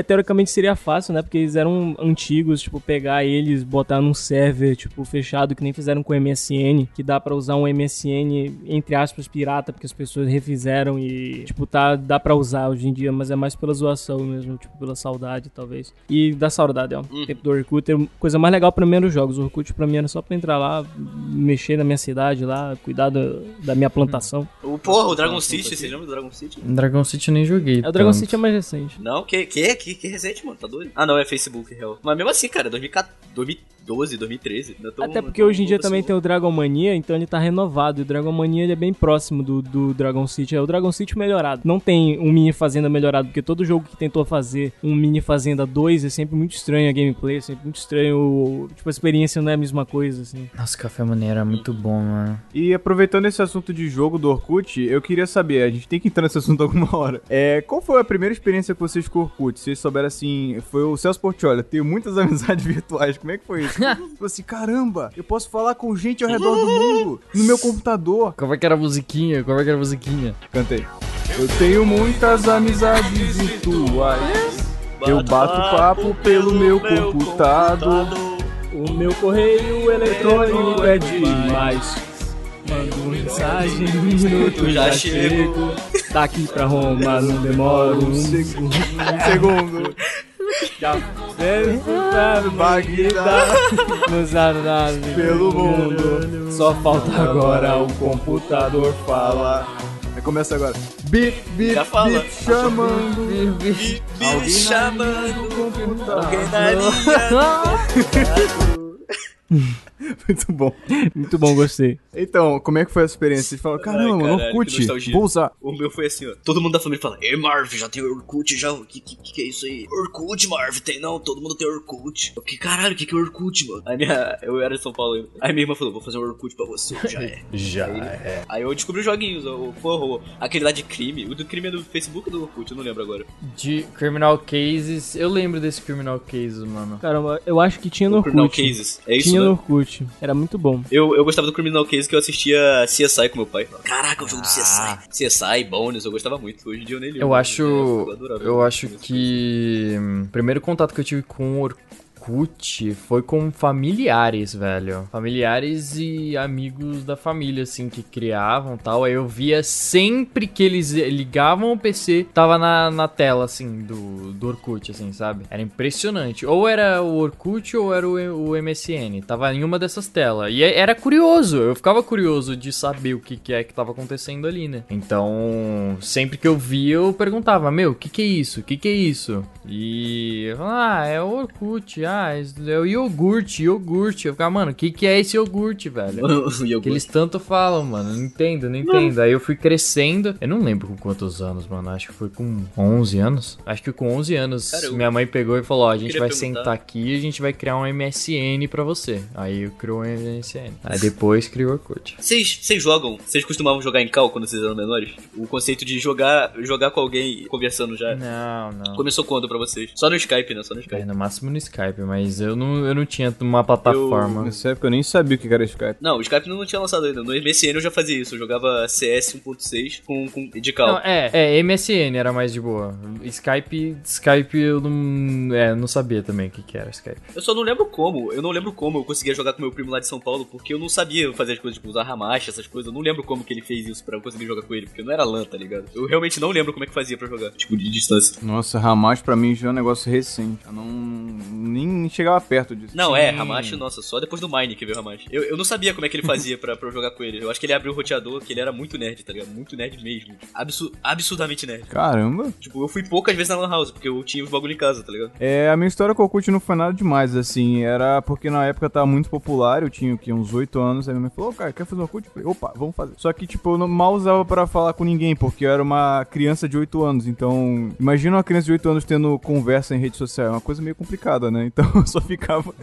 teoricamente seria fácil, né? Porque eles eram antigos, tipo, pegar eles, botar num server, tipo, fechado, que nem fizeram com o MSN, que dá pra usar um MSN, entre aspas, pirata, porque as pessoas refizeram e, tipo, tá, dá pra usar hoje em dia, mas é mais pela zoação mesmo, tipo, pela saudade, talvez. E da saudade, ó. Uhum. Tempo do Orkut, é coisa mais legal pra mim era os jogos. O Orkut pra mim era só pra entrar lá, mexer na minha cidade lá, cuidar da, da minha plantação. O, porra, o Dragon City, vocês lembram do Dragon City? Dragon City eu nem joguei. É, o Dragon tanto. City é mais recente. Não, que, que, que, que recente, mano, tá doido? Ah, não, é Facebook, real. Mas mesmo assim, cara, 2014, 2012, 2013. ainda tão- Até porque hoje em dia também assim. tem o Dragon Mania, então ele tá renovado. E o Dragon Mania ele é bem próximo do, do Dragon City. É o Dragon City melhorado. Não tem um mini fazenda melhorado, porque todo jogo que tentou fazer um mini fazenda 2 é sempre muito estranho a gameplay, é sempre muito estranho. Tipo, a experiência não é a mesma coisa, assim. Nossa, Café Mania era muito bom, mano. E aproveitando esse assunto de jogo do Orkut, eu queria saber, a gente tem que entrar nesse assunto [laughs] alguma hora. É, qual foi a primeira experiência com vocês com o Orkut? Vocês souberam assim, foi o Celso Portiolli, tenho muitas [laughs] amizades virtuais, como é que foi isso? [laughs] Tipo assim, caramba, eu posso falar com gente ao redor do mundo, no meu computador. Como é que era a musiquinha? Como é que era a musiquinha? Cantei. Eu tenho muitas amizades virtuais. Eu bato papo pelo meu computador. O meu correio eletrônico é demais. Mando mensagem, um minuto Eu já chego. chego. Daqui pra Roma não demora um [laughs] segundo. Um segundo. Pra Bagdá, nos andares Pelo mundo. Só falta agora o computador falar. Aí começa agora. Bip, bip, Já fala. bip, chamando. Me, me chamando, computador. alguém na linha. [laughs] [laughs] Muito bom. Muito bom, gostei. Então, como é que foi a experiência? Vocês falaram, caramba, mano, caralho, Orkut, vou usar. O meu foi assim, ó. Todo mundo da família fala, Ei, Marv, já tem Orkut, já? O que, que, que é isso aí? Orkut, Marv, tem não, todo mundo tem Orkut. Eu, que caralho, o que, que é Orkut, mano? Aí minha, eu era de São Paulo ainda. Aí minha irmã falou, vou fazer um Orkut pra você, já é. [laughs] Já Aí- é. Aí eu descobri os joguinhos, o, porra, o- aquele lá de crime. O do crime é do Facebook ou do Orkut? Eu não lembro agora. De Criminal Cases. Eu lembro desse Criminal Cases, mano. Caramba, eu acho que tinha no O Criminal Orkut. Cases. É isso, Tinha né? no Orkut. Era muito bom. Eu, eu gostava do Criminal Case que eu assistia CSI com meu pai. Caraca, o jogo do Ah. CSI. CSI, Bonus, eu gostava muito. Hoje em dia eu nem ligo. Eu acho. Eu Eu acho que. hum, primeiro contato que eu tive com o Orkut foi com familiares, velho. Familiares e amigos da família, assim, que criavam tal. Aí eu via sempre que eles ligavam o PC, tava na, na tela, assim, do, do Orkut, assim, sabe? Era impressionante. Ou era o Orkut ou era o, o MSN. Tava em uma dessas telas. E é- era curioso. Eu ficava curioso de saber o que, que é que tava acontecendo ali, né? Então, sempre que eu via, eu perguntava, meu, o que que é isso? O que que é isso? E ah, é o Orkut, ah, Ah, é o iogurte, iogurte. Eu ficava, mano, o que, que é esse iogurte, velho? [laughs] Que eles tanto falam, mano. Não entendo, não entendo. Aí eu fui crescendo. Eu não lembro com quantos anos, mano. Acho que foi com 11 anos. Acho que com 11 anos Cara, eu- minha mãe pegou e falou: Ó, a gente vai perguntar. sentar aqui e a gente vai criar um MSN pra você. Aí eu criou um MSN. Aí depois criou o Orkut. Vocês jogam? Vocês costumavam jogar em cal quando vocês eram menores? O conceito de jogar, jogar com alguém conversando já. Não, não. Começou quando pra vocês? Só no Skype, né? Só no É, Skype. no máximo no Skype, mas eu não, eu não tinha uma plataforma. Nessa época eu nem sabia o que era Skype. Não, o Skype não tinha lançado ainda. No MSN eu já fazia isso. Eu jogava CS 1.6 com, com de cal. Não, é, é, MSN era mais de boa. Skype, Skype eu não, é, não sabia também o que, que era Skype. Eu só não lembro como. Eu não lembro como eu conseguia jogar com meu primo lá de São Paulo, porque eu não sabia fazer as coisas, tipo, usar ramacha, essas coisas. Eu não lembro como que ele fez isso pra eu conseguir jogar com ele, porque não era LAN, tá ligado? Eu realmente não lembro como é que fazia pra jogar, tipo, de distância. Nossa, Ramacho pra mim já é um negócio recente. Eu não. nem, nem chegava perto disso. Não, é, Hamashi, nossa, só depois do Mine que veio o Hamashi. Eu, eu não sabia como é que ele fazia pra, pra eu jogar com ele. Eu acho que ele abriu o roteador, que ele era muito nerd, tá ligado? Muito nerd mesmo. Absu absurdamente nerd. Caramba. Tipo, eu fui poucas vezes na Lan House, porque eu tinha os bagulho em casa, tá ligado? É, a minha história com o Orkut não foi nada demais, assim. Era porque na época tava muito popular, eu tinha o quê, uns 8 anos. Aí minha mãe falou, ô, cara, quer fazer um Orkut? Eu falei, opa, vamos fazer. Só que, tipo, eu não, mal usava pra falar com ninguém, porque eu era uma criança de 8 anos. Então, imagina uma criança de 8 anos tendo conversa em rede social. É uma coisa meio complicada, né? Então, [laughs] eu só ficava,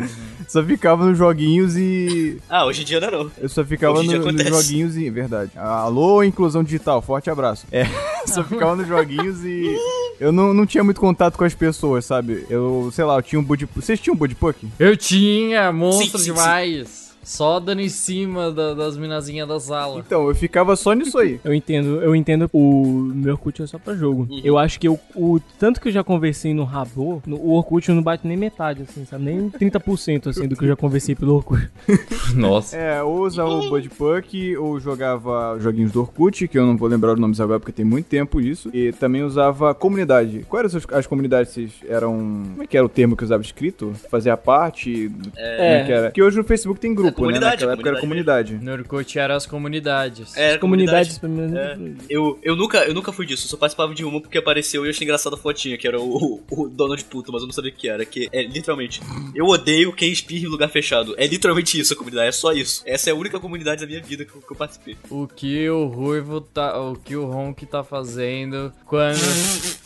só ficava nos joguinhos e. Ah, hoje em dia não, não. Eu só ficava no- nos joguinhos e. Verdade. Alô, inclusão digital, forte abraço. É, [laughs] só ficava nos joguinhos e. Eu não, não tinha muito contato com as pessoas, sabe? Eu, sei lá, eu tinha um Buddy. Vocês tinham um Buddy Puck? Eu tinha, monstro Sim, sim, demais. Só dando em cima da- das minazinhas da sala. Então, eu ficava só nisso aí. [laughs] Eu entendo, eu entendo o meu Orkut é só pra jogo. Uhum. Eu acho que eu, o tanto que eu já conversei no Rabo, no, o Orkut não bate nem metade, assim, sabe? Nem 30% assim do que eu já conversei pelo Orkut. [laughs] Nossa. É, ou usava o Buddy Puck, ou jogava joguinhos do Orkut, que eu não vou lembrar os nomes agora porque tem muito tempo isso. E também usava comunidade. Quais eram as- as comunidades? Vocês eram. Como é que era o termo que eu usava escrito? Fazia parte? É. Como é que era? Que hoje no Facebook tem grupo, né? comunidade, Naquela época era comunidade. No Orkut era as comunidades. É, As comunidades, pra mim, É. Eu, eu, nunca, eu nunca fui disso, eu só participava de uma porque apareceu e eu achei engraçada a fotinha, que era o, o Donald Puto, mas eu não sabia o que era. Que é literalmente, eu odeio quem espirra em lugar fechado. É literalmente isso a comunidade, é só isso. Essa é a única comunidade da minha vida que eu, que eu participei. O que o Ruivo tá. O que o Ronk tá fazendo quando.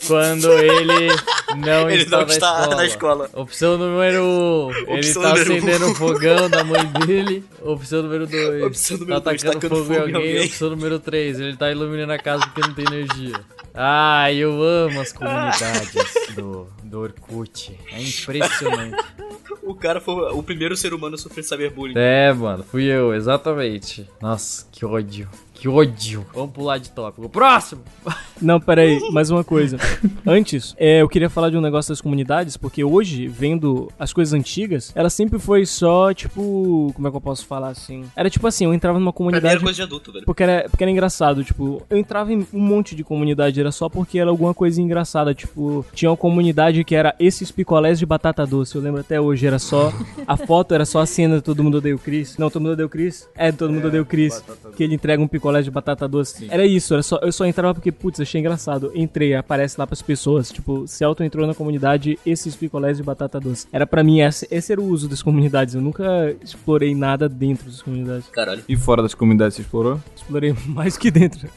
quando ele não Ele está, não está na, na escola. escola. Opção número 1. Um, ele Opção tá número um. acendendo o fogão da mãe dele. Opção número 2. Opção número tá dois, atacando tacando fogo em alguém. alguém. Opção número 3. Ele tá iluminando a casa porque não tem energia. Ai, eu amo as comunidades [laughs] do, do Orkut. É impressionante. [laughs] O cara foi o primeiro ser humano a sofrer cyberbullying. É, mano, fui eu, exatamente. Nossa, que ódio. Que ódio. Vamos pular de tópico. Próximo! [laughs] Não, peraí, mais uma coisa. Antes, é, eu queria falar de um negócio das comunidades, porque hoje, vendo as coisas antigas, ela sempre foi só, tipo. Como é que eu posso falar assim? Era tipo assim, eu entrava numa mim era comunidade. coisa de adulto, velho. Porque era, porque era engraçado, tipo, eu entrava em um monte de comunidade, era só porque era alguma coisa engraçada, tipo, tinha uma comunidade que era esses picolés de batata doce, eu lembro até hoje, era só, a foto era só a cena de Todo Mundo Odeia o Chris, não, Todo Mundo Odeia o Chris, é, Todo Mundo Odeia o Chris, que ele entrega um picolé de batata doce, era isso, era só, eu só entrava porque, putz, achei engraçado, entrei, aparece lá pras pessoas, tipo, Celton entrou na comunidade esses picolés de batata doce, era pra mim, esse, esse era o uso das comunidades, eu nunca explorei nada dentro das comunidades, Caralho. E fora das comunidades, você explorou? explorei [laughs] mais que dentro.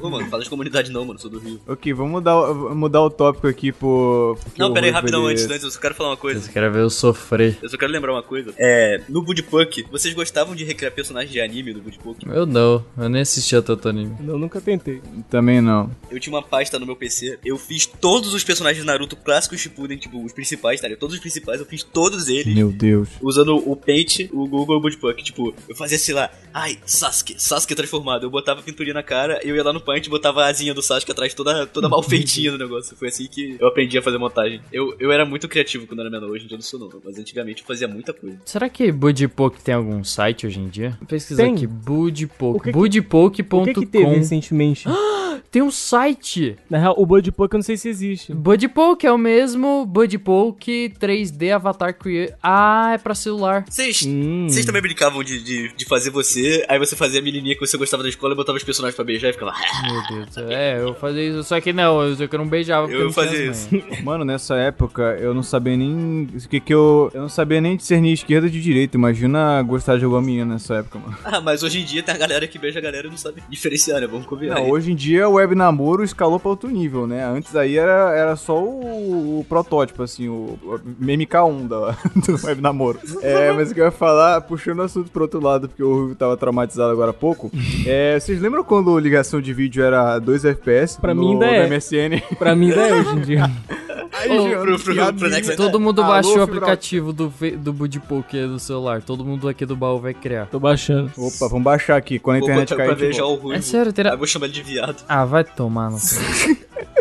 Ô, mano, fala de comunidade não, mano, sou do Rio. Ok, vamos mudar, o- mudar o tópico aqui pro. porque Não, pera aí, rapidão, antes, antes, eu só quero falar uma coisa. Vocês querem ver eu sofrer? Eu só quero lembrar uma coisa. É, no Budipunk, vocês gostavam de recriar personagens de anime no Budipunk? Eu não, eu nem assistia tanto anime. Eu nunca tentei. Também não. Eu tinha uma pasta no meu PC, eu fiz todos os personagens de Naruto clássicos Shippuden, tipo, os principais, tá ligado? Todos os principais, eu fiz todos eles. Meu Deus. Usando o Paint, o Google e o Budipunk. Tipo, eu fazia assim lá, ai, Sasuke, Sasuke transformado. Eu botava pinturinha na cara, eu ia lá no Paint e botava a asinha do Sasuke atrás, toda, toda mal feitinha no negócio. Foi assim que eu aprendi a fazer montagem. Eu, eu era muito criativo quando era menor, hoje em dia eu não sou não, mas antigamente eu fazia muita coisa. Será que Budipok tem algum site hoje em dia? Vou pesquisar Tem. aqui, que- Budipok.com. O que que teve recentemente? [gasps] tem um site. Na real, o Bud Poke eu não sei se existe. Buddy Poke é o mesmo Buddy Poke 3D Avatar Create. Ah, é pra celular. Vocês Hum. vocês também brincavam de, de, de fazer você, aí você fazia a menininha que você gostava da escola e botava os personagens pra beijar e ficava. Meu Deus. É, eu fazia isso. Só que não, eu, eu não beijava. porque Eu não fazia isso. manhas. [laughs] Mano, nessa época eu não sabia nem o que que eu eu não sabia nem discernir esquerda de direita. Imagina gostar de alguma menina nessa época, mano. Ah, mas hoje em dia tem a galera que beija a galera e não sabe diferenciar, né? Vamos combinar. Não, aí. hoje em dia o web namoro escalou pra outro nível, né? Antes aí era, era só o, o protótipo, assim, o, o MK1 da, [laughs] do web namoro. É, mas o que eu ia falar, puxando o assunto pro outro lado, porque o Rui tava traumatizado agora há pouco. É, vocês lembram quando ligação de vídeo era 2 FPS? Pra no, mim ainda é. MSN? Pra mim ainda é hoje em dia. [laughs] Aí, Ô, Jean, pro- pro- pro. Todo mundo Alô, baixou o aplicativo do, do Poke do celular. Todo mundo aqui do baú vai criar. Tô baixando. Opa, vamos baixar aqui. Quando a internet cair, o. É sério, terá- Aí eu vou chamar ele de viado. Ah, vai tomar no [laughs]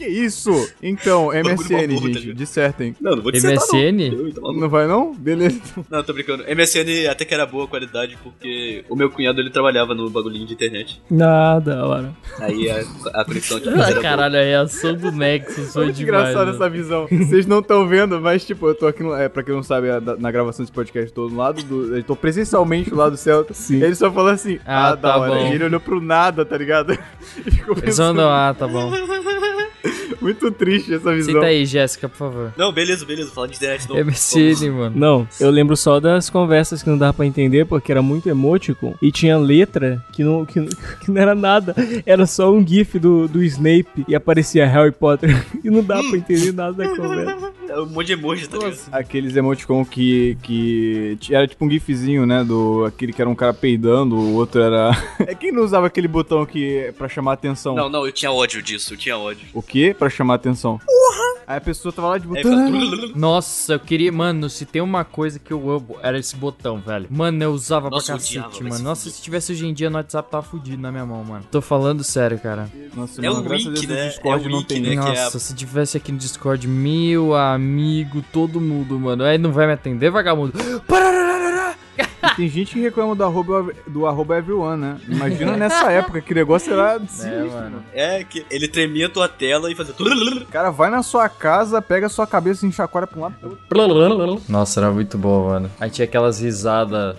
Que isso? Então, MSN, tá gente, ligado? dissertem. Não, não vou dizer MSN? não. Eu, tá maluco. Não vai não? Beleza. Não, tô brincando. MSN até que era boa qualidade, porque o meu cunhado ele trabalhava no bagulhinho de internet. Nada, hora. Aí a, a conexão de era boa. Caralho, a reação do Nexus foi Muito demais. engraçado né? essa visão. Vocês não estão vendo, mas tipo, eu tô aqui, no, é, pra quem não sabe, é na gravação desse podcast, tô do lado do. Eu tô presencialmente do lado do Celta. Sim. Ele só falou assim, Ah, ah, tá da hora. bom. E ele olhou pro nada, tá ligado? [laughs] E ficou Eles mandam, ah, tá bom. [laughs] muito triste essa visão. Cita aí, Jéssica, por favor. Não, beleza, beleza. Fala de internet não. MSN, mano. Não, eu lembro só das conversas que não dava pra entender, porque era muito emoticon e tinha letra que não, que, [laughs] que não era nada. Era só um gif do, do Snape e aparecia Harry Potter. [laughs] E não dava pra entender nada da conversa. É um monte de emoji, tá ligado? Aqueles emoticon que, que era tipo um gifzinho, né? Do aquele que era um cara peidando, o outro era. [laughs] É quem não usava aquele botão que é pra chamar atenção? Não, não, eu tinha ódio disso, eu tinha ódio. O quê? Pra chamar atenção. Porra! Aí a pessoa tava lá de Aí botão. Nossa, eu queria. Mano, se tem uma coisa que eu amo, era esse botão, velho. Mano, eu usava Nossa, pra cacete, mano. Nossa, fuder. se tivesse hoje em dia no WhatsApp, tava fudido na minha mão, mano. Tô falando sério, cara. Nossa, É não, o graças a Wiki, Deus né? Discord É o não Wiki, tem. né? é a- Nossa, se tivesse aqui no Discord, meu amigo, todo mundo, mano. Aí não vai me atender, vagabundo. [gasps] Parararara. [laughs] E Tem gente que reclama do arroba, do arroba everyone, né? Imagina nessa [laughs] época, que negócio era É, mano. É, que ele tremia a tua tela e fazia... Cara vai na sua casa, pega a sua cabeça e chacoalha pra um lado pro. Nossa, era muito bom, mano. Aí tinha aquelas risadas.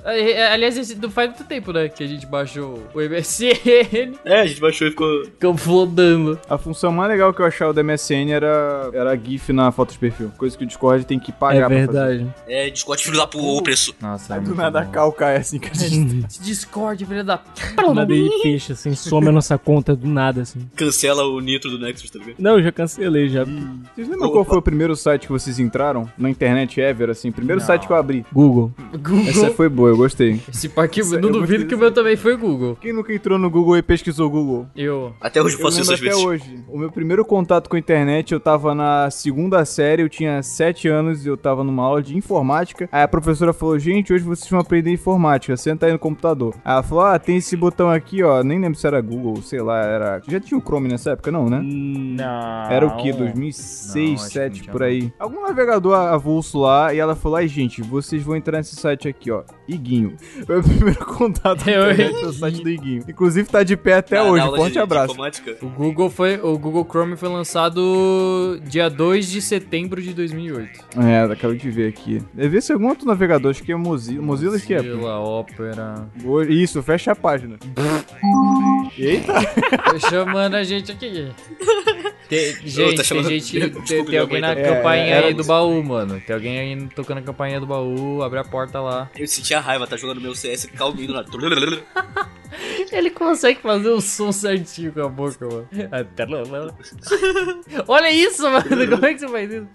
Aliás, esse não faz muito tempo, né? Que a gente baixou o MSN. É, a gente baixou e ficou... Ficou flodando. A função mais legal que eu achava do MSN era, era GIF na foto de perfil. Coisa que o Discord tem que pagar É verdade. É, Discord filho da pu- o preço. Nossa, é. Do nada calca é assim que a gente... [laughs] Esse Discord, filha da. Nada ele fecha, assim, some a nossa conta do nada, assim. Cancela o nitro do Nexus, tá ligado? Não, eu já cancelei já. Vocês lembram qual foi o primeiro site que vocês entraram? Na internet ever, assim? Primeiro Não. site que eu abri. Google. Google. Essa foi boa, eu gostei. Esse parque, Isso, não eu duvido que o meu também foi Google. Quem nunca entrou no Google e pesquisou Google? Eu. Até hoje eu faço isso às até vezes. hoje. O meu primeiro contato com a internet, eu tava na segunda série, eu tinha 7 anos e eu tava numa aula de informática. Aí a professora falou: Gente, hoje vocês vão aprender informática, senta aí no computador. Aí ela falou: Ah, tem esse botão aqui, ó. Nem lembro se era Google, sei lá, era. Já tinha o Chrome nessa época, não, né? Não. Era o que? Não, 2006, acho que não 2007 tinha por aí. Algum navegador avulso lá e ela falou: Ai, gente, vocês vão entrar nesse site aqui, ó. Iguinho. [laughs] Foi o primeiro contato Eu- foi o site do Iguinho. Inclusive tá de pé até Na- hoje. Forte de- abraço. informática. O Google foi. O Google Chrome foi lançado dia 2 de setembro de 2008. É, acabei de ver aqui. Deve ser algum outro navegador, acho que é Mozilla. Mozilla que é. Mozilla, Opera. Boa- Isso, fecha a página. Eita! Tô chamando a gente aqui. Tem, gente, tá chamando- tem gente. Tem, [laughs] Desculpa, tem minha alguém na É, campainha é, aí é. do baú, mano. Tem alguém aí tocando a campainha do baú, abre a porta lá. Eu sentia raiva, tá jogando meu CS calminho lá. Ele consegue fazer o som certinho com a boca, mano. [laughs] Olha isso, mano. Como é que você faz isso?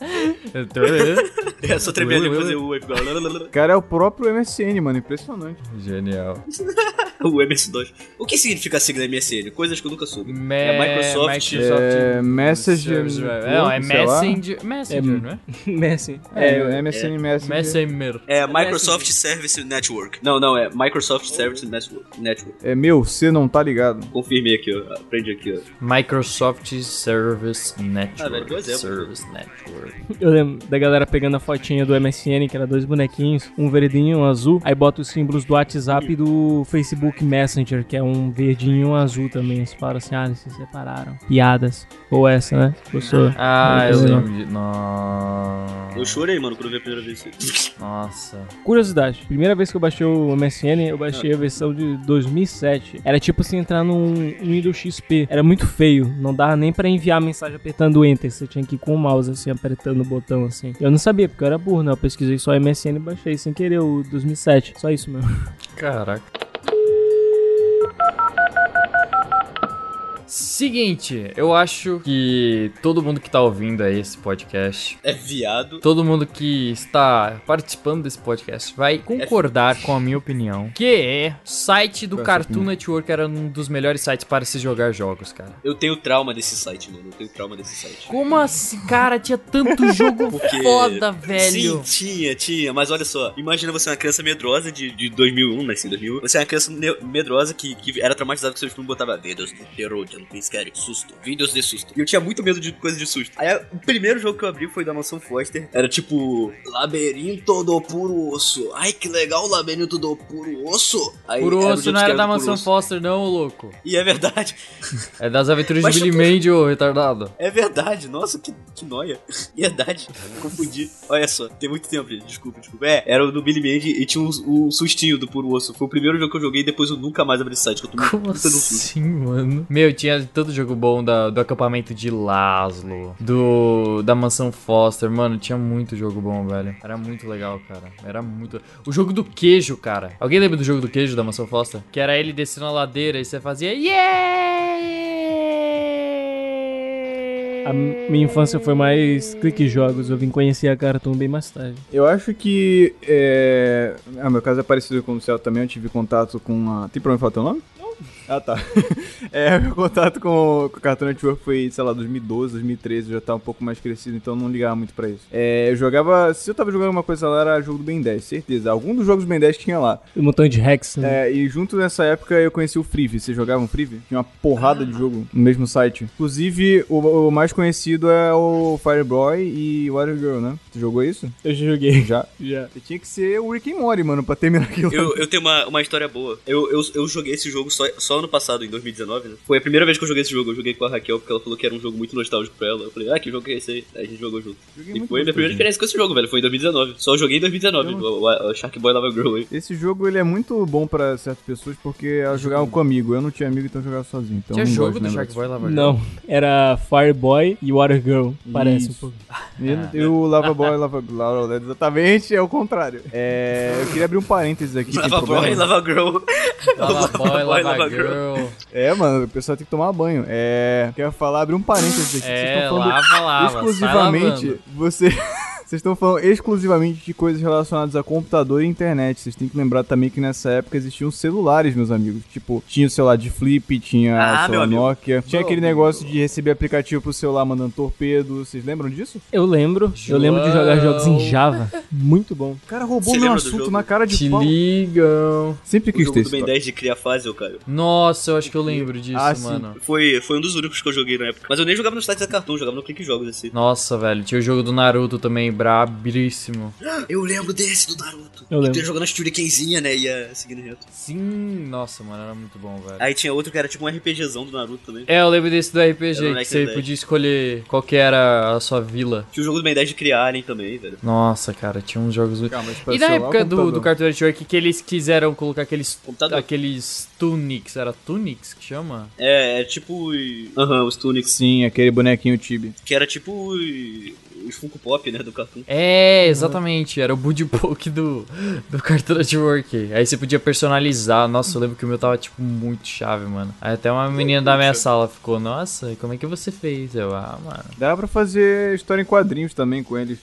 [laughs] É só tremendo fazer o fica- Cara, é o próprio MSN, mano. Impressionante. Genial. [laughs] [laughs] o MS2. O que significa a sigla MSN? Coisas que eu nunca soube. Me- É Microsoft. É, Messenger. Não, é. Messenger. Messenger, não é? [laughs] É, é MSN Messenger. Messenger. É Microsoft Service Network. Não, não, é Microsoft Service Network. Network. É meu, você não tá ligado. Confirmei aqui, ó. Aprendi aqui, ó. Microsoft Service Network. Ah, velho. Service Network. [laughs] Eu lembro da galera pegando a fotinha do MSN, que era dois bonequinhos, um verdinho e um azul, aí bota os símbolos do WhatsApp e do Facebook Facebook Messenger, que é um verdinho e um azul também. Eles falam assim, ah, eles se separaram. Piadas. Ou essa, né? Gostou? Ah, eu Não. lembro de. Nossa. Eu chorei, mano, quando eu vi a primeira vez. Nossa. Curiosidade, primeira vez que eu baixei o MSN, eu baixei a versão de 2007. Era tipo assim, entrar num Windows XP. Era muito feio, não dava nem pra enviar mensagem apertando Enter. Você tinha que ir com o mouse assim, apertando o botão assim. Eu não sabia, porque eu era burro, né? Eu pesquisei só MSN e baixei sem querer o 2007. Só isso mesmo. Caraca. Seguinte, eu acho que todo mundo que tá ouvindo aí esse podcast, É viado. todo mundo que está participando desse podcast vai concordar com a minha opinião, que é o site do é Cartoon? Network era um dos melhores sites para se jogar jogos, cara. Eu tenho trauma desse site, mano. Eu tenho trauma desse site. Como assim, cara? Tinha tanto jogo [laughs] Porque- foda, velho. Sim, tinha, tinha. Mas olha só, imagina você uma criança medrosa de, de 2001, nasci em 2001. Você é uma criança medrosa que, que era traumatizada com seus filmes botava vídeos de terror, não scary, susto, vídeos de susto. E eu tinha muito medo de coisa de susto. Aí o primeiro jogo que eu abri foi da Mansão Foster. Era tipo, Labirinto do Puro Osso. Ai, que legal o Labirinto do Puro Osso. Aí, Por era o osso não era da Puro Mansão. Foster, não, louco. E é verdade. [laughs] É das aventuras de Billy tudo- Mandy, ô retardado. É verdade, nossa, que, que noia. [laughs] Verdade, confundi. Olha só, tem muito tempo, gente. Desculpa, desculpa. É, era o do Billy Mandy e tinha o, o sustinho do Puro Osso. Foi o primeiro jogo que eu joguei e depois eu nunca mais abri esse site, que eu tô Como susto. assim, mano? Meu, tinha todo jogo bom da, do acampamento de Laszlo, do da mansão Foster, mano, tinha muito jogo bom, velho. Era muito legal, cara. Era muito. O jogo do queijo, cara. Alguém lembra do jogo do queijo da mansão Foster? Que era ele descendo a ladeira e você fazia A yeah! minha infância foi mais clique jogos. Eu vim conhecer a Cartoon bem mais tarde. Eu acho que. É... Ah, meu caso é parecido com o Céu também. Eu tive contato com a. Tem problema em falar teu nome? Ah, tá. [laughs] é, meu contato com, com o Cartoon Network foi, sei lá, 2012, 2013. Eu já tava um pouco mais crescido, então eu não ligava muito pra isso. É, eu jogava. Se eu tava jogando uma coisa lá, era jogo do Ben 10, certeza. Algum dos jogos do Ben 10 tinha lá. Um montão de hacks, né? É, e junto nessa época eu conheci o Freevee. Vocês jogavam Freevee? Tinha uma porrada de jogo no mesmo site. Inclusive, o, o mais conhecido é o Fireboy e Water Girl, né? Você jogou isso? Eu já joguei. Já? Já. Você tinha que ser o Rick and Morty, mano, pra terminar aquilo. Eu, eu tenho uma, uma história boa. Eu, eu, eu joguei esse jogo só, só ano passado, em 2019, né? Foi a primeira vez que eu joguei esse jogo. Eu joguei com a Raquel, porque ela falou que era um jogo muito nostálgico pra ela. Eu falei, ah, que jogo que é esse aí? Aí a gente jogou junto. Joguei E foi a minha primeira experiência com esse jogo, velho. Foi em 2019. Só joguei em 2019, Eu- o, o, o Shark Boy Lava Girl aí. Esse jogo ele é muito bom pra certas pessoas porque elas jogavam com amigo. Eu não tinha amigo, então eu jogava sozinho. Então Tinha jogo gosto do lembrar Shark Boy Lava Girl? Não, era Fireboy e Water Girl. Parece um Isso. pouco. [laughs] E, e o Lava Boy, Lava Girl, exatamente, é o contrário. É, eu queria abrir um parênteses aqui. Lava problema. Boy, Lava Girl. [laughs] Lava Boy, Boy, Lava Lava Girl. É, mano, o pessoal tem que tomar banho. É, quero falar, abrir um parênteses aqui. Vocês É, estão falando lava, lava. exclusivamente, você... Vocês estão falando exclusivamente de coisas relacionadas a computador e internet. Vocês têm que lembrar também que nessa época existiam celulares, meus amigos. Tipo, tinha o celular de flip, tinha Ah, celular. Nokia. Tinha Meu aquele amigo. negócio de receber aplicativo pro celular mandando torpedo. Vocês lembram disso? Eu lembro. Eu lembro de jogar jogos em Java. Muito bom. O cara roubou Você meu assunto na cara de Te pau. ligam. Sempre quis ter Ben isso. 10 de criar fase, cara. Nossa, eu acho que eu lembro disso, Ah, sim. mano. Foi, foi um dos únicos que eu joguei na época. Mas eu nem jogava no site da Cartoon, eu jogava no Clique Jogos assim. Nossa, velho, tinha o jogo do Naruto também, brabíssimo. Eu lembro desse do Naruto. Eu lembro. Tu ia jogando as shurikenzinha, né? Ia seguindo reto. Sim, nossa, mano, era muito bom, velho. Aí tinha outro que era tipo um RPGzão do Naruto também. É, eu lembro desse do RPG, que você podia escolher qual que era a sua vila. Tinha o jogo do Ben 10 de criar Alien também, velho. Nossa, cara, tinha uns jogos... muito- Calma, mas pra E na época do, do Cartoon Network que eles quiseram colocar aqueles... Computador. Aqueles Tunics, era Tunics que chama? É, é tipo. Aham, os Tunics. Sim, aquele bonequinho Tibi. Que era tipo os- Funko Pop, né? Do Cartoon. É, exatamente, era o Buddy Poke do, do Cartoon Network. Aí você podia personalizar, nossa, eu lembro que o meu tava, tipo, muito chave, mano. Aí até uma menina da minha sala ficou, nossa, e como é que você fez? Eu, ah, mano... Dá pra fazer história em quadrinhos também com eles.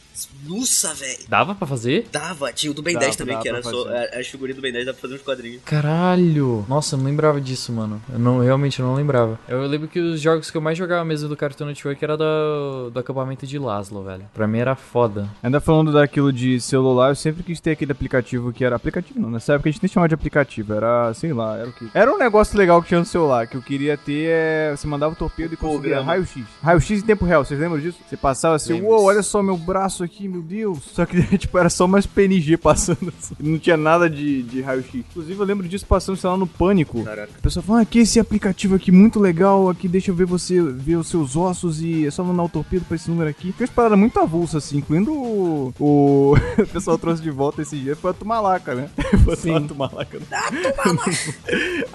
Nossa, velho. Dava pra fazer? Dava, tinha o do Ben Dava, 10 também, que era só. As figurinhas do Ben 10 dava pra fazer uns quadrinhos. Caralho! Nossa, eu não lembrava disso, mano. Eu não, realmente não lembrava. Eu lembro que os jogos que eu mais jogava mesmo do Cartoon Network era do, do acampamento de Laszlo, velho. Velho. Pra mim era foda. Ainda falando daquilo de celular, eu sempre quis ter aquele aplicativo que era. Aplicativo não, nessa época a gente nem chamava de aplicativo, era, sei lá, era o quê? Era um negócio legal que tinha no celular, que eu queria ter, é, você mandava o torpedo e conseguia raio-x. Raio-x em tempo real, vocês lembram disso? Você passava assim, uou, olha só meu braço aqui, meu Deus. Só que, [laughs] tipo, era só umas PNG passando assim. Não tinha nada de, de raio-x. Inclusive, eu lembro disso passando, sei lá, no Pânico. Caraca. A pessoa fala, ah, aqui esse aplicativo aqui muito legal, aqui deixa eu ver você, ver os seus ossos e é só mandar o torpedo pra esse número aqui. Fez parada muito avulsa, assim, incluindo o... o... [laughs] o pessoal trouxe de volta esse dia, foi a Tumalaca, né? [laughs] Foi Sim. a [laughs] Tumalaca.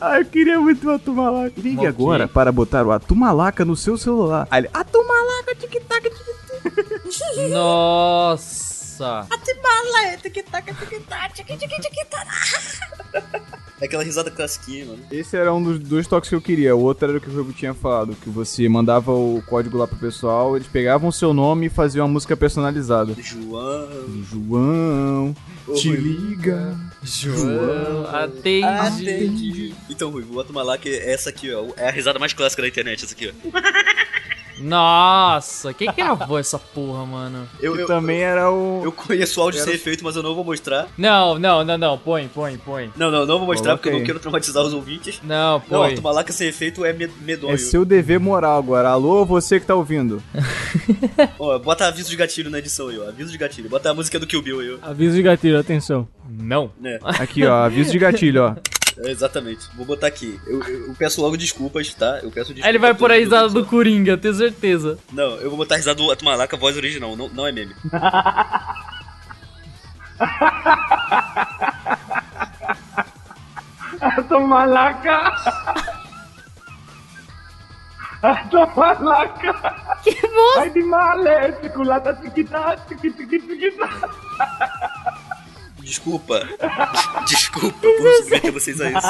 ah, eu queria muito uma Tumalaca. Ligue Ok. agora para botar o Atumalaca no seu celular. Aí ele, Atumalaca, tic-tac, tic Nossa! É aquela risada classiquinha, mano. Esse era um dos dois toques que eu queria. O outro era o que o jogo tinha falado, que você mandava o código lá pro pessoal, eles pegavam o seu nome e faziam uma música personalizada. João. João, te Ruivo. liga. João, atende. Atende. Então, Rui, bota uma lá que é essa aqui, ó. É a risada mais clássica da internet, essa aqui, ó. Nossa, quem gravou essa porra, mano? Eu, eu, também era o. eu conheço o áudio Era sem efeito, mas eu não vou mostrar. Não, não, não, não. Põe, põe, põe. Não, não, não vou mostrar Coloca porque eu não quero traumatizar os ouvintes. Não, Não, põe. a Tumalaca sem efeito é med- medonho. É seu dever moral agora. Alô, você que tá ouvindo. [laughs] Ó, bota aviso de gatilho na edição aí, ó. Aviso de gatilho. Bota a música do Kill Bill aí, ó. Aviso de gatilho, atenção. Não. Né? Aqui, ó, aviso de gatilho, ó. [laughs] É, exatamente. Vou botar aqui. Eu, eu- peço logo desculpas, tá? Eu peço desculpas. Aí ele vai por a risada do Coringa, tenho certeza. Não, eu vou botar a risada do Tumalaca, voz original, não, não é meme. Desculpa. [laughs] Desculpa por submeter vocês a isso.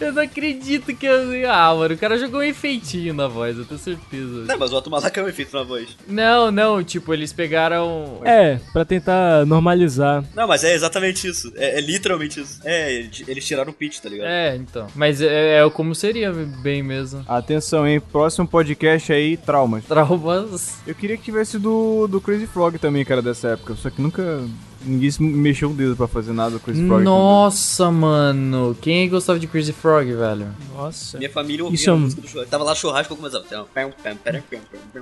Eu não acredito que eu. Ah, mano, o cara jogou um efeitinho na voz, eu tenho certeza. Não, mas o Tumalaca é um efeito na voz. Não, não, tipo, eles pegaram. É, pra tentar normalizar. Não, mas é exatamente isso. É, é literalmente isso. É, eles eles tiraram o pitch, tá ligado? É, então. Mas é, é como seria bem mesmo. Atenção, hein? Próximo podcast aí, traumas. Traumas. Eu queria que tivesse do, do Crazy Frog também, cara, dessa época. Só que nunca. Ninguém se mexeu o dedo pra fazer nada do Crazy Frog. Nossa, mano. Quem gostava de Crazy Frog, velho? Nossa. Minha família ouvia Isso é a um- música do churrasco. Tava lá churrasco, eu começava. Pam.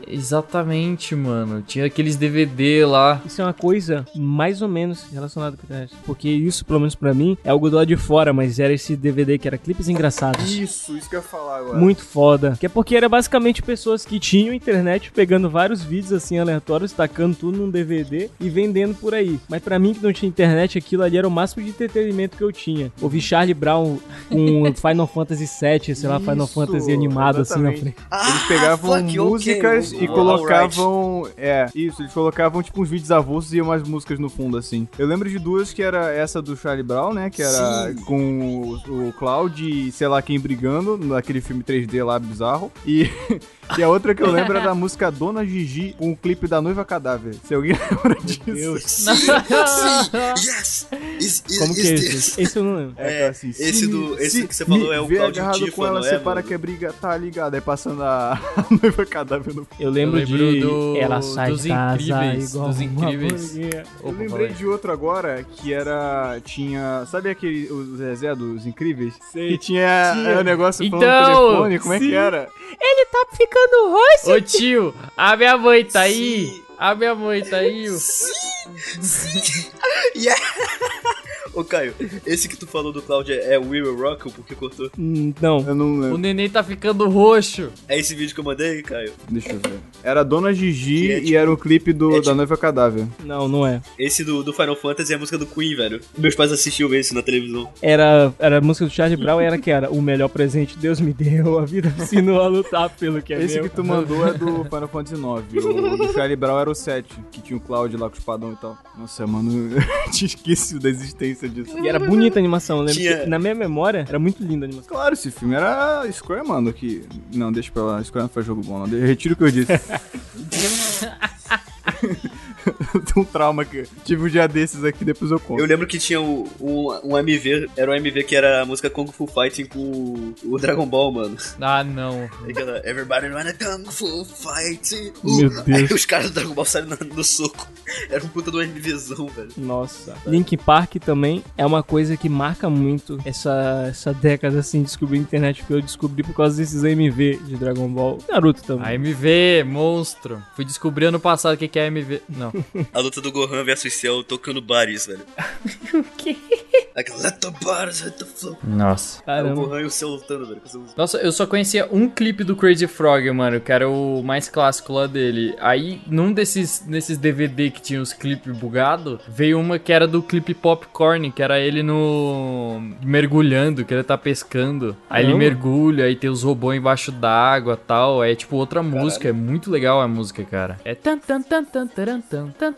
Exatamente, mano. Tinha aqueles DVD lá. Isso é uma coisa mais ou menos relacionada com o internet. Porque isso, pelo menos pra mim, é algo do lado de fora, mas era esse DVD que era clipes engraçados. Isso, isso que eu ia falar agora. Muito foda. Que é porque era basicamente pessoas que tinham internet pegando vários vídeos assim aleatórios, tacando tudo num DVD e vendendo por aí. Mas pra mim que não tinha internet, aquilo ali era o máximo de entretenimento que eu tinha. Ouvi Charlie Brown com [laughs] Final Fantasy VII, sei lá, Final Fantasy animado assim na exatamente. frente. Eles pegavam Ah, fuck, ok, músicas e alright. colocavam. É, isso, eles colocavam tipo uns vídeos avulsos e umas músicas no fundo, assim. Eu lembro de duas que era essa do Charlie Brown, né? Que era Sim. com o, o Cloud e sei lá quem brigando, naquele filme 3D lá bizarro. E, [laughs] e a outra que eu lembro era da [laughs] música Dona Gigi com o clipe da noiva cadáver. Se alguém lembra disso. Sim, sim, [laughs] yes! Is, is, Como que is é this? esse? Esse eu não lembro. É, aquela assim, esse se do- esse se que você falou é o Claudio agarrado Tifa, com ela, é, separa mano? que é briga, tá ligado. Aí passando a, [laughs] a noiva cadáver no Eu lembro, Eu lembro de do- ela sai dos de casa Incríveis, igual dos Incríveis. Eu lembrei de outro agora que era. Tinha. Sabe aquele. O Zezé dos Incríveis? Sei. Que tinha, Tinha. é, o negócio falando Então, no telefone. Como é sim. que era? Ele tá ficando roxo. Ô tio, a minha mãe tá aí. Sim. A minha mãe tá aí. ó. Yeah. Ô, Caio, esse que tu falou do Cloud é, é We Will Rock ou porque cortou? Hum, Não. Eu não O lembro. neném tá ficando roxo. É esse vídeo que eu mandei, Caio? Deixa eu ver. Era Dona Gigi é, e tipo- era o clipe do, é, da tipo- noiva cadáver. Não, não é. Esse do, do Final Fantasy é a música do Queen, velho. Meus pais assistiam esse na televisão. Era, era a música do Charlie Brown era que era o melhor presente Deus me deu, a vida me ensinou a lutar pelo que é Esse meu. que tu mandou é do Final Fantasy IX. O do Charlie Brown era o 7, que tinha o Cloud lá com o espadão e tal. Nossa, mano, [laughs] eu tinha esquecido da existência disso. E era bonita a animação, eu lembro Tinha- que na minha memória era muito linda a animação. Claro, esse filme era Square, mano, que... Não, deixa pra lá, Square não faz jogo bom, não. Eu retiro o que eu disse. [laughs] [laughs] um trauma que tive um dia desses aqui, depois eu conto. Eu lembro que tinha o- um, um MV, era um MV que era a música Kung Fu Fighting com o, Dragon Ball, mano. Ah, não. Aquela Everybody wanna Kung Fu Fighting. Meu Uh, Deus. Aí os caras do Dragon Ball saem no, no soco. Era um puta do MVzão, velho. Nossa. Link Park também é uma coisa que marca muito essa, essa década, assim, de descobrir a internet, que eu descobri por causa desses AMV de Dragon Ball. Naruto também. AMV, monstro. Fui descobrir ano passado o que que é AMV. Não. [laughs] A luta do Gohan versus Cell tocando bares, velho. [laughs] O quê? Aquela let the bars hit the floor. Nossa. É o Caramba. Gohan e o Cell lutando, velho. Nossa, eu só conhecia um clipe do Crazy Frog, mano, que era o mais clássico lá dele. Aí, num desses, desses DVD que tinha os clipes bugados, veio uma que era do clipe Popcorn, que era ele no. mergulhando, que ele tá pescando. Aí ele Caramba. mergulha, aí tem os robôs embaixo d'água e tal. É tipo outra música, é muito legal a música, cara. É tan tan tan tan tan tan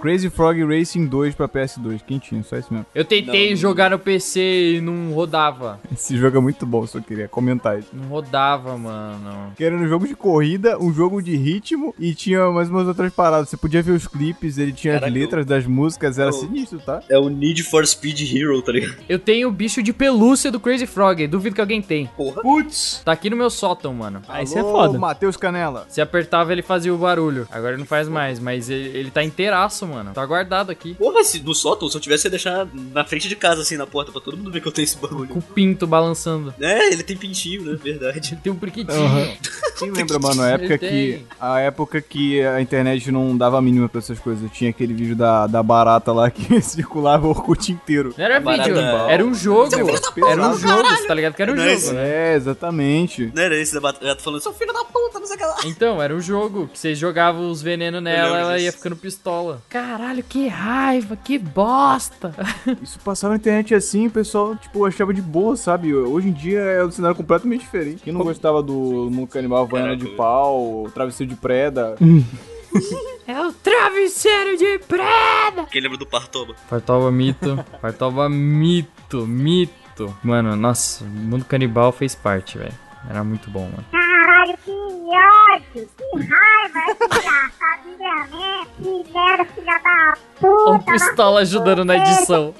Crazy Frog Racing 2 pra PS2, quentinho, só isso mesmo. Eu tentei jogar no PC e não rodava. Esse jogo é muito bom, só queria comentar isso. Não rodava, mano. Que era um jogo de corrida, um jogo de ritmo e tinha mais umas outras paradas. Você podia ver os clipes, ele tinha Caraca, as letras das músicas, era eu- sinistro, tá? É o Need for Speed Hero, tá ligado? Eu tenho o bicho de pelúcia do Crazy Frog, duvido que alguém tem. Porra. Putz! Tá aqui no meu sótão, mano. Aí isso é foda. Matheus Canela. Se apertava, ele fazia o barulho. Agora ele não faz mais, mas ele, ele tá inteiraço, mano. Tá guardado aqui. Porra, se no sótão, se eu tivesse ia deixar na frente de casa, assim, na porta, pra todo mundo ver que eu tenho esse bagulho. Com o pinto balançando. É, ele tem pintinho, né? Verdade. Tem um priquitinho. Quem lembra, mano, a época Ele que tem. a época que a internet não dava a mínima pra essas coisas. Tinha aquele vídeo da, da barata lá que [laughs] circulava o Orkut inteiro. Não era Barata. vídeo, era um jogo. Era um jogo, você tá ligado que era um Não é jogo, né? É, exatamente. Não era esse da batata falando, seu filho da puta, não sei o que lá. Então, era um jogo que você jogava os venenos nela, ela disso. ia ficando pistola. Caralho, que raiva, que bosta. [laughs] Isso passava na internet assim, o pessoal, tipo, achava de boa, sabe? Hoje em dia é um cenário completamente diferente. Quem não gostava do Mundo Canibal Havaiana de pau, Travesseiro de Preda, [laughs] É o travesseiro de preda. Quem lembra do Partoba? Fartoba mito. Fartoba mito, mito. Mano, nossa, o mundo canibal fez parte, velho. Era muito bom, mano. Caralho, que ódio, que raiva, desgraçado, que merda, filha da puta. O pistola ajudando na edição.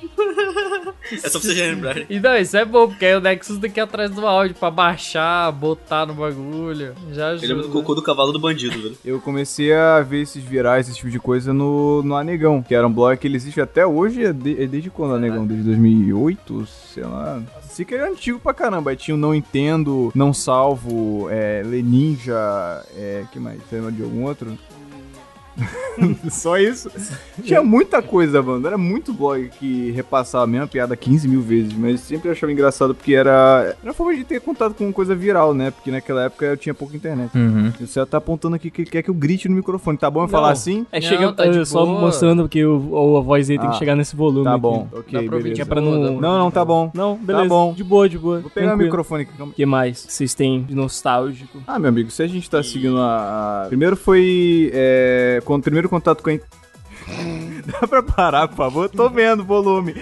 É só pra vocês lembrarem. E não, isso é bom, porque aí o Nexus tem que ir atrás do áudio pra baixar, botar no bagulho. Já Eu lembro do ajuda. cocô do cavalo do bandido, velho. eu comecei a ver esses virais, esse tipo de coisa no, no Anegão, que era um blog que ele existe até hoje, é, de- é desde quando, Anegão? Desde 2008, sei lá. Que era antigo pra caramba. Aí tinha o Não Entendo, Não Salvo, é, Leninja, é, que mais? Lembra de algum outro? [laughs] Só isso. Tinha muita coisa, mano. Era muito blog que repassava a mesma piada 15 mil vezes, mas sempre achava engraçado porque era, era uma forma de ter contato com coisa viral, né? Porque naquela época eu tinha pouca internet. Uhum. E Você tá apontando aqui que ele quer que eu grite no microfone. Tá bom eu falar assim? É, Não, chega tá de é, só boa. mostrando que o, a voz dele tem Ah, que chegar nesse volume. Tá aqui. bom, ok, pra ouvir beleza. Que é pra não. Não, não, tá bom. Não, beleza. bom. De boa, de boa. Vou pegar o microfone aqui. O que mais vocês têm de nostálgico? Ah, meu amigo, se a gente tá seguindo a. a- Primeiro foi. É... Com o primeiro contato com a. [laughs] Dá pra parar, por favor? Tô vendo o volume.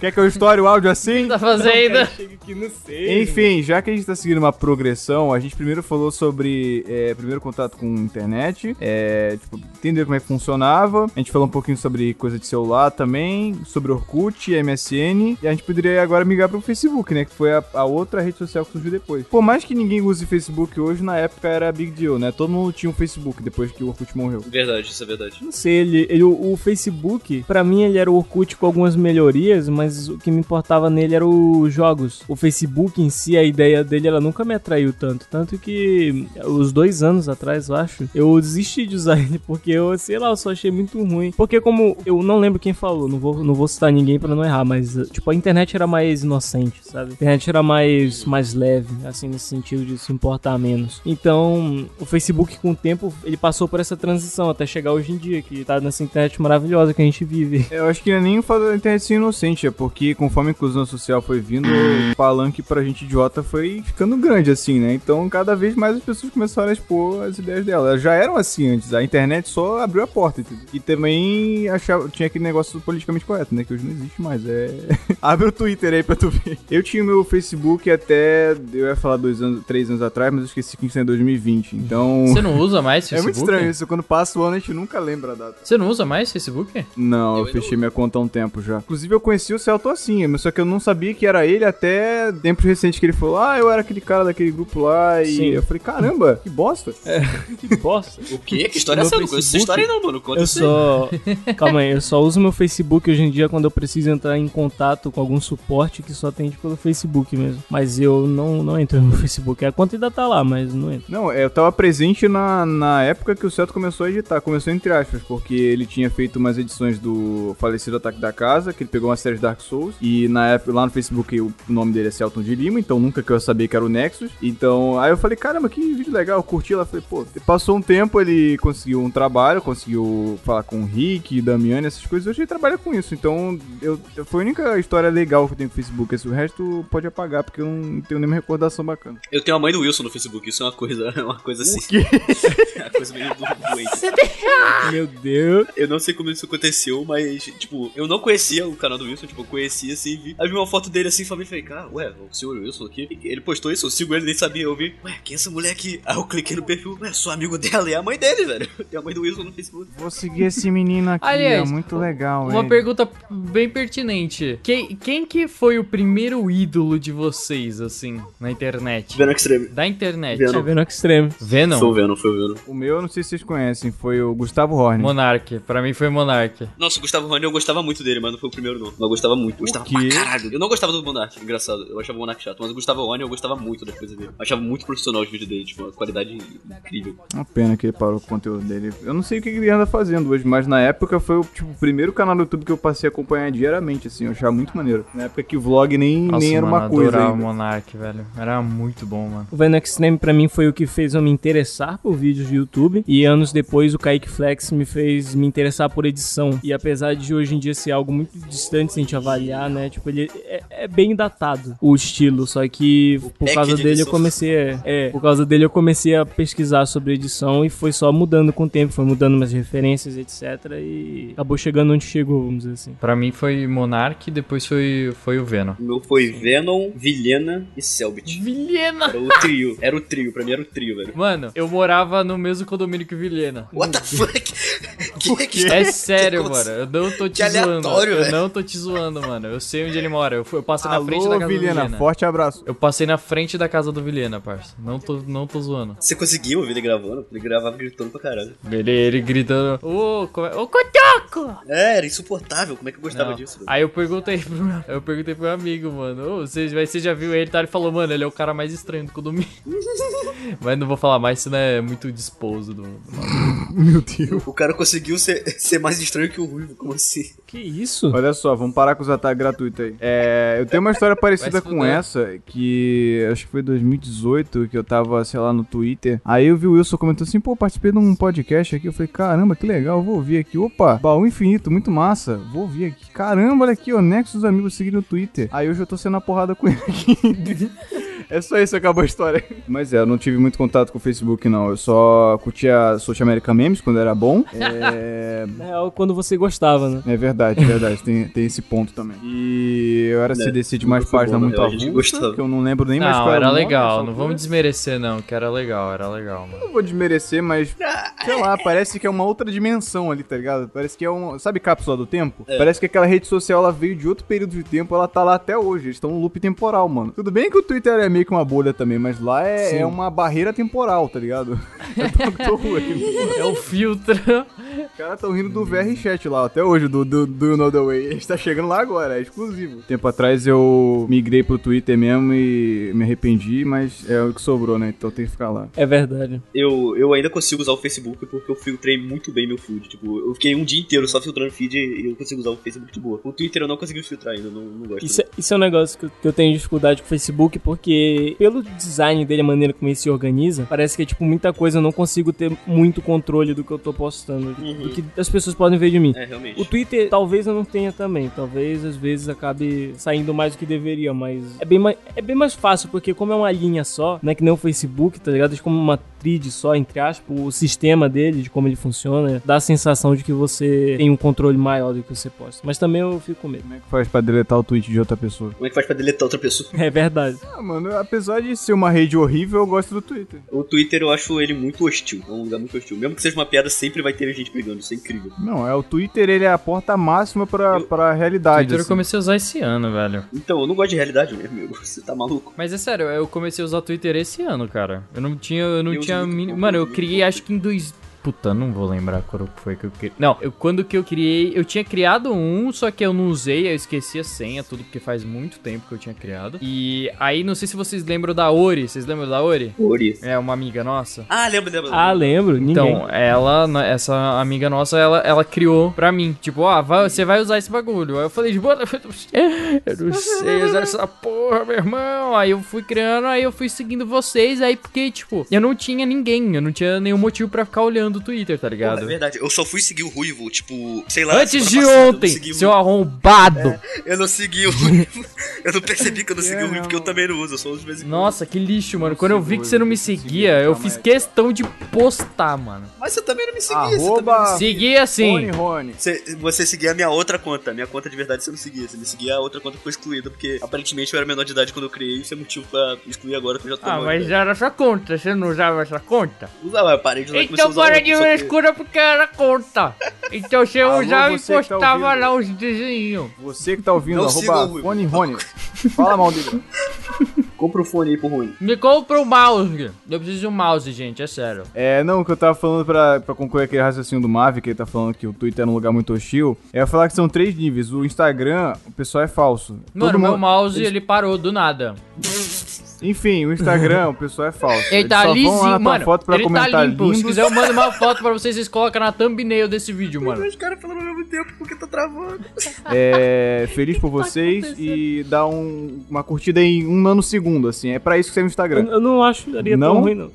Quer que eu estoure o áudio assim? Tá fazendo? Chega aqui, não sei. Enfim, já que a gente tá seguindo uma progressão, a gente primeiro falou sobre é, primeiro contato com internet, é, tipo, entender como é que funcionava. A gente falou um pouquinho sobre coisa de celular também, sobre Orkut, MSN. E a gente poderia agora migrar pro Facebook, né? Que foi a, a outra rede social que surgiu depois. Por mais que ninguém use Facebook hoje, na época era big deal, né? Todo mundo tinha um Facebook depois que o Orkut morreu. Verdade, isso é verdade. Não sei, ele, ele- o, o Facebook, pra mim ele era o Orkut com algumas melhorias, mas o que me importava nele era os jogos. O Facebook em si, a ideia dele, ela nunca me atraiu tanto. Tanto que, os dois anos atrás, eu acho, eu desisti de usar [laughs] ele, porque eu, sei lá, eu só achei muito ruim. Porque como, eu não lembro quem falou, não vou, não vou citar ninguém pra não errar, mas, tipo, a internet era mais inocente, sabe? A internet era mais, mais leve, assim, nesse sentido de se importar menos. Então, o Facebook, com o tempo, ele passou por essa transição até chegar hoje em dia, que tá nessa internet maravilhosa que a gente vive. [laughs] Eu acho que não é nem o fato da internet ser inocente, é porque conforme a inclusão social foi vindo, o [clears throat] palanque pra gente idiota foi ficando grande, assim, né? Então, cada vez mais as pessoas começaram a expor as ideias delas. Elas já eram assim antes, a internet só abriu a porta, entendeu? E também achava, tinha aquele negócio do politicamente correto, né? Que hoje não existe mais. É. [laughs] Abre o Twitter aí pra tu ver. Eu tinha o meu Facebook até. Eu ia falar dois anos, três anos atrás, mas eu esqueci que isso é em 2020. Então. Você não usa mais [laughs] É Facebook? muito estranho isso, quando passa o ano a gente nunca lembra a data. Você não usa mais Facebook? Não, eu, Eu fechei minha conta há um tempo já. Inclusive eu conheci o Celto assim, mas só que eu não sabia que era ele até tempos recentes que ele falou, ah, eu era aquele cara daquele grupo lá, e Sim. eu falei, caramba, que bosta. [laughs] Que bosta. O quê? Que história é essa? Eu não conheço essa história aí não, mano. Conta Eu só. [laughs] Calma aí, eu só uso meu Facebook hoje em dia quando eu preciso entrar em contato com algum suporte que só atende pelo Facebook mesmo. Mas eu não, não entro no [laughs] Facebook. A conta ainda tá lá, mas não entro. Não, eu tava presente na, na época que o Celto começou a editar, começou entre aspas, porque ele tinha feito umas edições do falecido Ataque da Casa, que ele pegou uma série de Dark Souls, e na época, lá no Facebook o nome dele é Celton de Lima, então nunca que eu sabia que era o Nexus. Então, aí eu falei, caramba, que vídeo legal, eu curti lá, falei, pô, passou um tempo, ele conseguiu um trabalho, conseguiu falar com o Rick, Damiani, essas coisas, hoje ele trabalha com isso, então eu, foi a única história legal que eu tenho com o Facebook, esse, o resto pode apagar, porque eu não tenho nenhuma recordação bacana. Eu tenho a mãe do Wilson no Facebook, isso é uma coisa, [laughs] é uma coisa assim. [laughs] é uma coisa meio do- doente. [laughs] Meu Deus. Eu não sei como isso aconteceu, mas, tipo, eu não conhecia o canal do Wilson, tipo, eu conhecia assim, vi. Aí vi uma foto dele assim, falei, falei, cara, ué, o senhor Wilson aqui, ele postou isso, eu sigo ele, nem sabia, eu vi, ué, quem é essa mulher aqui? Aí eu cliquei no perfil, ué, sou amigo dela, e é a mãe dele, velho. Tem [laughs] a mãe do Wilson no Facebook. Vou seguir esse menino aqui, Aliás, é muito legal, Uma ele. pergunta bem pertinente. Quem, quem que foi o primeiro ídolo de vocês, assim, na internet? Venom Extreme. Da internet. Venom. É vendo extremo. Venom? Foi o Venom, foi o Venom. O meu, eu não sei se vocês conhecem, foi o Gustavo Horner. Monark. Pra mim foi Monark. Nossa, o Gustavo Rony eu gostava muito dele, mas não foi o primeiro não. Mas eu gostava muito, eu gostava pra caralho. Eu não gostava do Monark, engraçado. Eu achava o Monark chato, mas o Gustavo Rony eu gostava muito das coisas dele. Eu achava muito profissional os vídeos dele, tipo, uma qualidade incrível. Uma pena que ele parou com o conteúdo dele. Eu não sei o que ele anda fazendo hoje, mas na época foi o, tipo, o primeiro canal do YouTube que eu passei a acompanhar diariamente, assim, eu achava muito maneiro. Na época que o vlog nem, Nossa, nem era mano, uma coisa adorava o. Monark, velho. Era muito bom, mano. O Venom Extreme pra mim foi o que fez eu me interessar por vídeos de YouTube. E anos depois o Kaique Flex me fez me interessar por edição. E apesar de hoje em dia ser algo muito distante se a gente avaliar, né? Tipo, ele é, é bem datado o estilo. Só que por causa de dele eu edição. comecei. a- É, por causa dele eu comecei a pesquisar sobre edição e foi só mudando com o tempo, foi mudando umas referências, etc. E acabou chegando onde chegou, vamos dizer assim. Pra mim foi Monark, depois foi, foi o Venom. O meu foi Venom, Vilhena e Selbit. Vilhena! Era o trio, era o trio, pra mim era o trio, velho. Mano, eu morava no mesmo condomínio que o Vilhena. What the fuck? Que, que É que sério, mano. Eu não tô te zoando. aleatório, Eu não tô te zoando, mano. Eu sei onde ele mora. Eu, fui- eu passei na Alô, frente da casa Vilhena, do Vilhena. forte abraço. Eu passei na frente da casa do Vilhena, parça. Não tô, não tô zoando. Você conseguiu ouvir ele gravando? Ele gravava gritando pra caralho. Ele, ele gritando, ô, como é- ô, Cotoco! É, era insuportável, como é que eu gostava Não. disso? Aí eu perguntei pro meu, eu perguntei pro meu amigo, mano, ô, você, você já viu ele? Tá? Ele falou, mano, ele é o cara mais estranho do condomínio. [laughs] Mas não vou falar mais, senão é muito disposo do. [laughs] Meu Deus. O cara conseguiu ser, [laughs] ser mais estranho que o Ruivo, como assim? Que isso? Olha só, vamos parar com os ataques gratuitos aí. É, eu tenho uma história parecida com essa, que acho que foi 2018, que eu tava, sei lá, no Twitter. Aí eu vi o Wilson comentando assim, pô, participei de um podcast aqui. Eu falei, caramba, que legal, vou ouvir aqui. Opa, baú infinito, muito massa. Vou ouvir aqui. Caramba, olha aqui, ó, Nexus amigos seguindo no Twitter. Aí hoje eu tô sendo a porrada com ele aqui. [laughs] É só isso, acabou a história. Mas é, eu não tive muito contato com o Facebook, não. Eu só curtia Social America Memes quando era bom. É. Real, [laughs] quando você gostava, né? É verdade, é verdade. Tem, tem esse ponto também. E eu era Né, CDC de mais página bom, na muito avulsa, que eu não lembro nem mais Não, qual era nome legal. nessa Não vamos desmerecer, não, que era legal, era legal, mano. Não vou desmerecer, mas [laughs] sei lá, parece que é uma outra dimensão ali, tá ligado? Parece que é um. Sabe cápsula do tempo? É. Parece que aquela rede social ela veio de outro período de tempo, ela tá lá até hoje. Eles estão no loop temporal, mano. Tudo bem que o Twitter é meio que uma bolha também, mas lá é, é uma barreira temporal, tá ligado? Tô, [laughs] tô. É o filtro. Os caras tão rindo do VR Chat lá, até hoje, do, do, do You Know The Way. A gente tá chegando lá agora, é exclusivo. Tempo atrás eu migrei pro Twitter mesmo e me arrependi, mas é o que sobrou, né? Então tem que ficar lá. É verdade. Eu, eu ainda consigo usar o Facebook porque eu filtrei muito bem meu feed. Tipo, eu fiquei um dia inteiro só filtrando feed e eu consigo usar o Facebook de boa. O Twitter eu não consegui filtrar ainda, não, não gosto. Isso, é- isso é um negócio que eu, que eu tenho dificuldade com o Facebook, porque pelo design dele, a maneira como ele se organiza, parece que é tipo muita coisa, eu não consigo ter muito controle do que eu tô postando. Uhum. do que as pessoas podem ver de mim. É, realmente. O Twitter talvez eu não tenha também. Talvez às vezes acabe saindo mais do que deveria, mas é bem mais, é bem mais fácil, porque como é uma linha só, não é que nem o Facebook, tá ligado? É como uma trid só, entre aspas, o sistema dele, de como ele funciona, dá a sensação de que você tem um controle maior do que você posta. Mas também eu fico com medo. Como é que faz pra deletar o tweet de outra pessoa? Como é que faz pra deletar outra pessoa? É verdade. Ah, mano, apesar de ser uma rede horrível, eu gosto do Twitter. O Twitter eu acho ele muito hostil. É um lugar muito hostil. Mesmo que seja uma piada, sempre vai ter gente brigando. Isso é incrível. Não, é o Twitter, ele é a porta máxima pra, Eu- pra realidade. Twitter eu assim. comecei a usar esse ano, velho. Então, eu não gosto de realidade mesmo, amigo. [laughs] Você tá maluco? Mas é sério, eu comecei a usar Twitter esse ano, cara. Eu não tinha, eu não Eu tinha, mano, eu criei acho que em dois Puta, não vou lembrar quando foi que eu criei. Não, eu, quando que eu criei. Eu tinha criado um, só que eu não usei, eu esqueci a senha, tudo, porque faz muito tempo que eu tinha criado. E aí, não sei se vocês lembram da Ori. Vocês lembram da Ori? Ori. É uma amiga nossa. Ah, lembra, lembra. Ah, lembro. Ninguém. Então, ela, né, essa amiga nossa, ela, ela criou pra mim. Tipo, ó, vai- você vai usar esse bagulho. Aí eu falei, tipo, [laughs] eu não sei usar essa porra, meu irmão. Aí eu fui criando, aí eu fui seguindo vocês. Aí, porque, tipo, eu não tinha ninguém. Eu não tinha nenhum motivo pra ficar olhando o Twitter, tá Pô, é ligado? verdade, eu só fui seguir o Ruivo, tipo, sei lá. Antes de passada, eu não ontem, segui seu arrombado. Eu não segui o Ruivo. [laughs] eu não percebi que eu não segui É, o Ruivo, porque eu não. também não uso, eu só uso de vez em quando. Nossa, que lixo, mano. Quando eu vi que você não me eu seguia, eu fiz questão de postar, mano. Mas você também não me seguia, você Arroba não me Seguia assim. Rony, Rony. Você, você seguia a minha outra conta. A minha conta de verdade você não seguia. Você me seguia a outra conta que foi excluída, porque aparentemente eu era menor de idade quando eu criei. Isso é motivo pra excluir agora que eu já tô Ah, mas idade. era sua conta. Você não usava essa conta? Usava, eu parei de usar Então usar para de que- escura porque era conta. Então você Alô, usava e você que tá postava ouvindo. lá os desenhos. Você que tá ouvindo, Não siga arroba o Rui. Rony, Rony. [laughs] Fala mal dele. Compra o fone aí pro ruim. Me compra o mouse. Eu preciso de um mouse, gente, é sério. É, não, o que eu tava falando pra, pra concluir aquele raciocínio do Mavi, que ele tá falando que o Twitter é um lugar muito hostil, é eu falar que são três níveis. O Instagram, o pessoal é falso. Mano, Todo meu mundo- mouse, eles- ele parou do nada. Enfim, o Instagram, o pessoal é falso. Ele Eles tá só vão lá lisinho, na tua mano. foto pra ele tá comentar limpo. Se lindos. quiser, eu mando uma foto pra vocês, vocês colocam na thumbnail desse vídeo, mano. Os caras falando ao mesmo tempo porque tá travando. É, feliz por [laughs] vocês e dá um- uma curtida em um nanosegundo, assim. É pra isso que serve o Instagram. eu não acho que daria Não? tão ruim, não.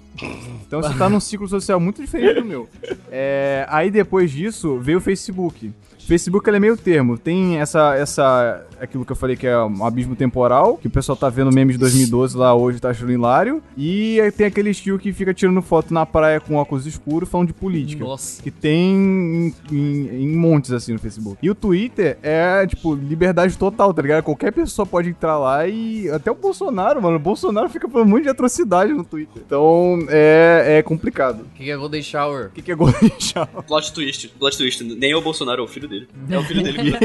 Então você tá num ciclo social muito diferente do meu. É, aí depois disso veio o Facebook. Facebook ele é meio termo. Tem essa, essa. Aquilo que eu falei que é um abismo temporal, que o pessoal tá vendo memes de 2012 lá hoje, tá achando hilário. E aí tem aquele estilo que fica tirando foto na praia com óculos escuros falando de política. Nossa. Que tem em, em- em montes assim no Facebook. E o Twitter é, tipo, liberdade total, tá ligado? Qualquer pessoa pode entrar lá e. Até o Bolsonaro, mano. O Bolsonaro fica falando um monte de atrocidade no Twitter. Então é, é complicado. O que que é Golden Shower? O que, que é Golden [laughs] Shower? Plot twist, plot twist. Nem é o Bolsonaro, é o filho dele. É o filho dele. [laughs]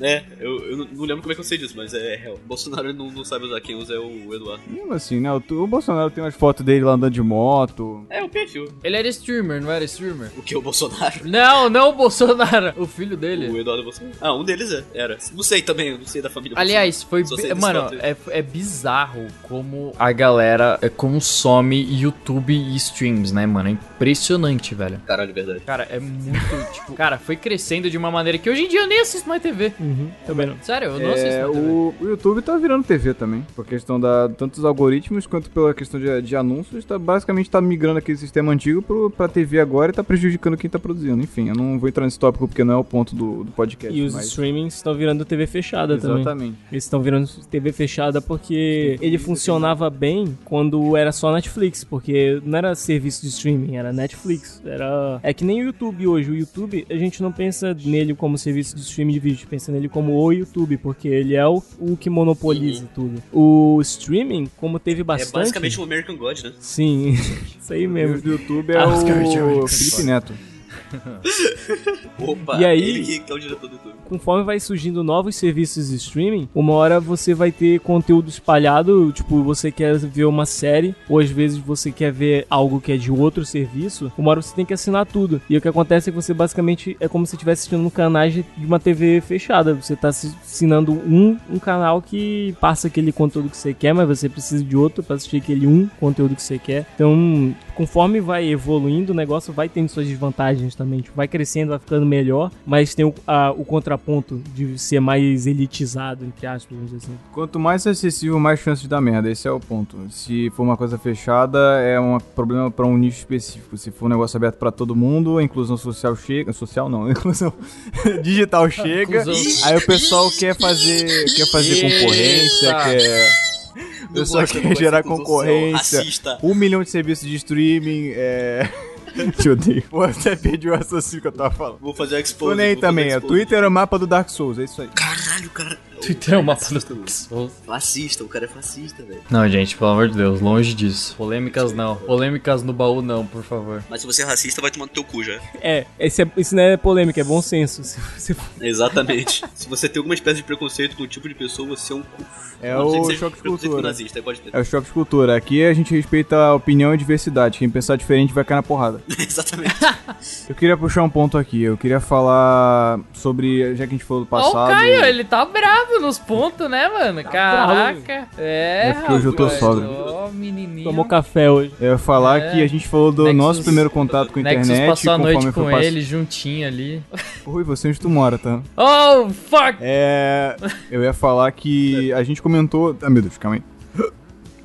É, eu, eu não- não lembro como é que eu sei disso, mas é real. [laughs] Bolsonaro não, não sabe usar, quem usa é o Eduardo. Mesmo assim, né? O, o Bolsonaro tem umas fotos dele lá andando de moto. É o perfil. Ele era streamer, não era streamer? O que? O Bolsonaro? [laughs] Não, não o Bolsonaro. O filho dele. O Eduardo Bolsonaro. Ah, um deles é. Era. Não sei também, eu não sei da família Aliás, foi. Bi- Mano, é, é bizarro como a galera é, consome YouTube e streams, né, mano? É impressionante, velho. Caralho, verdade. Cara, é muito. [laughs] tipo, cara, foi crescendo de uma maneira que hoje em dia eu nem assisto mais TV. Uhum, também não. Sério, eu não assisto É, o, o YouTube tá virando TV também. Por questão da tanto dos algoritmos quanto pela questão de, de anúncios. Tá, basicamente tá migrando aquele sistema antigo pro, pra TV agora e tá prejudicando quem tá produzindo. Enfim, eu não vou entrar nesse tópico porque não é o ponto do, do podcast. E os mas... streamings estão virando TV fechada também. Exatamente. Eles estão virando TV fechada porque ele funcionava bem quando era só Netflix, porque não era serviço de streaming, era Netflix. Era é que nem o YouTube hoje. O YouTube a gente não pensa nele como serviço de streaming de vídeo, pensa nele como o YouTube, porque ele é o, o que monopoliza tudo. O streaming, como teve É bastante, basicamente o American God, né? sim, [laughs] isso aí O mesmo. do YouTube é Ah, o Felipe Neto. [laughs] Opa, E aí- ele que- que é o diretor do YouTube. conforme vai surgindo novos serviços de streaming, uma hora você vai ter conteúdo espalhado, tipo, você quer ver uma série, ou às vezes você quer ver algo que é de outro serviço, uma hora você tem que assinar tudo. E o que acontece é que você basicamente é como se estivesse assistindo um canal de uma TV fechada. Você tá assi- assinando um, um canal que passa aquele conteúdo que você quer, mas você precisa de outro para assistir aquele um conteúdo que você quer. Então, conforme vai evoluindo, o negócio vai tendo suas desvantagens também. Tipo, vai crescendo, vai ficando melhor, mas tem o, a- o contraponto de ser mais elitizado, entre aspas, vamos dizer assim. Quanto mais acessível, mais chance de dar merda. Esse é o ponto. Se for uma coisa fechada, é um problema pra um nicho específico. Se for um negócio aberto pra todo mundo, a inclusão social chega. Social não, [laughs] a inclusão [laughs] digital chega. Inclusão- Aí o pessoal quer fazer, quer fazer concorrência, quer. Gosta, não quer gerar concorrência. Um milhão de serviços de streaming, é. [laughs] Te odeio. Pô, até perdi o raciocínio que eu tava falando. Vou fazer a Tô expose. vou fazer também. expose. Twitter é o mapa do Dark Souls, é isso aí. Caralho, cara. Twitter é uma Dark Souls. Fascista, o cara é fascista, velho. Não, gente, pelo amor de Deus, longe disso. Polêmicas não. Polêmicas no baú não, por favor. Mas se você é racista, vai tomar no teu cu já. É, esse é, isso não é polêmica, é bom senso. Se você Exatamente. [laughs] se você tem alguma espécie de preconceito com um tipo de pessoa, você é um cu. É não o choque de cultura. nazista, pode ter. É o choque de cultura. Aqui a gente respeita a opinião e diversidade. Quem pensar diferente vai cair na porrada. [laughs] Exatamente. Eu queria puxar um ponto aqui. Eu queria falar sobre. Já que a gente falou do passado. o Caio, ele tá bravo nos pontos, né, mano? Caraca. É, É porque hoje eu tô sóbrio. Ó, menininho. tomou café hoje. Eu ia falar É. que a gente falou do Nexus- nosso primeiro contato com a Nexus internet. passou a noite com pass- ele, juntinho ali. [laughs] Rui, você onde tu mora, tá? Oh, fuck! É. Eu ia falar que a gente comentou. Ah, meu Deus, calma aí.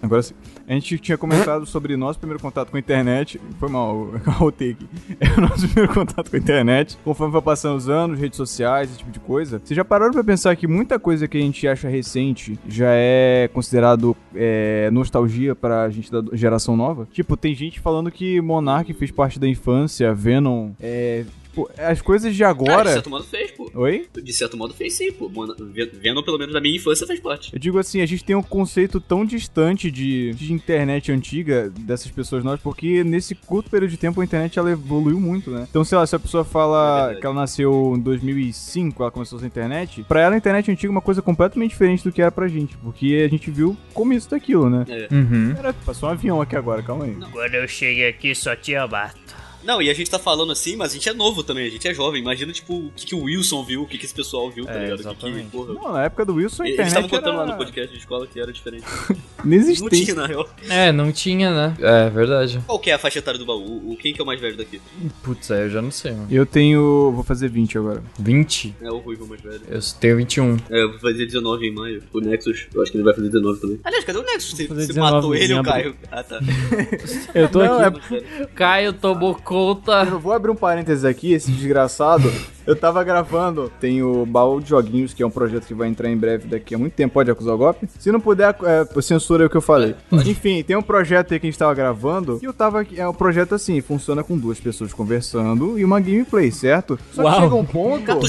Agora sim. A gente tinha comentado sobre nosso primeiro contato com a internet. Foi mal, [laughs] o take. É o nosso primeiro contato com a internet. Conforme vai passando os anos, redes sociais, esse tipo de coisa. Vocês já pararam pra pensar que muita coisa que a gente acha recente já é considerado é, nostalgia pra gente da geração nova? Tipo, tem gente falando que Monark fez parte da infância, Venom. É. Tipo, as coisas de Cara, de agora. certo modo fez, pô. Oi? De certo modo fez sim, pô. Mona- Ve- Venom, pelo menos da minha infância, fez parte. Eu digo assim, a gente tem um conceito tão distante de, de internet antiga dessas pessoas novas, porque nesse curto período de tempo a internet ela evoluiu muito, né? Então, sei lá, se a pessoa É fala verdade. que ela nasceu em 2005, ela começou a usar a internet, pra ela a internet antiga é uma coisa completamente diferente do que era pra gente, porque a gente viu o começo daquilo, né? Uhum. Era, passou um avião aqui agora, calma aí. Quando eu cheguei aqui só tinha mato. Não, e a gente tá falando assim, mas a gente é novo também, a gente é jovem. Imagina, tipo, o que, que o Wilson viu, o que, que esse pessoal viu, tá É, ligado? O que que, exatamente. porra. Não, na época do Wilson a Eles internet estavam contando era lá no podcast de escola que era diferente. [laughs] Não inexistente. tinha, na real. É, não tinha, né? É, verdade. Qual que é a faixa etária do baú? O, quem que é o mais velho daqui? Putz, aí eu já não sei, mano. Eu tenho... vou fazer 20 agora. 20? É o Ruivo mais velho. Eu tenho 21. É, eu vou fazer 19 em maio. O Nexus, eu acho que ele vai fazer 19 também. Aliás, cadê o Nexus? Você, você 19 matou ele ou o. Caio? Ah, tá. [laughs] [laughs] Eu tô Não, aqui. é Caio tomou conta. Eu vou abrir um parênteses aqui, esse desgraçado. Eu tava gravando, tem o Baú de Joguinhos, que é um projeto que vai entrar em breve daqui a muito tempo. Pode acusar o golpe? Se não puder, é, censura aí o que eu falei. Enfim, tem um projeto aí que a gente tava gravando. E eu tava. É um projeto assim, funciona com duas pessoas conversando e uma gameplay, certo? Só que Uau. chega um ponto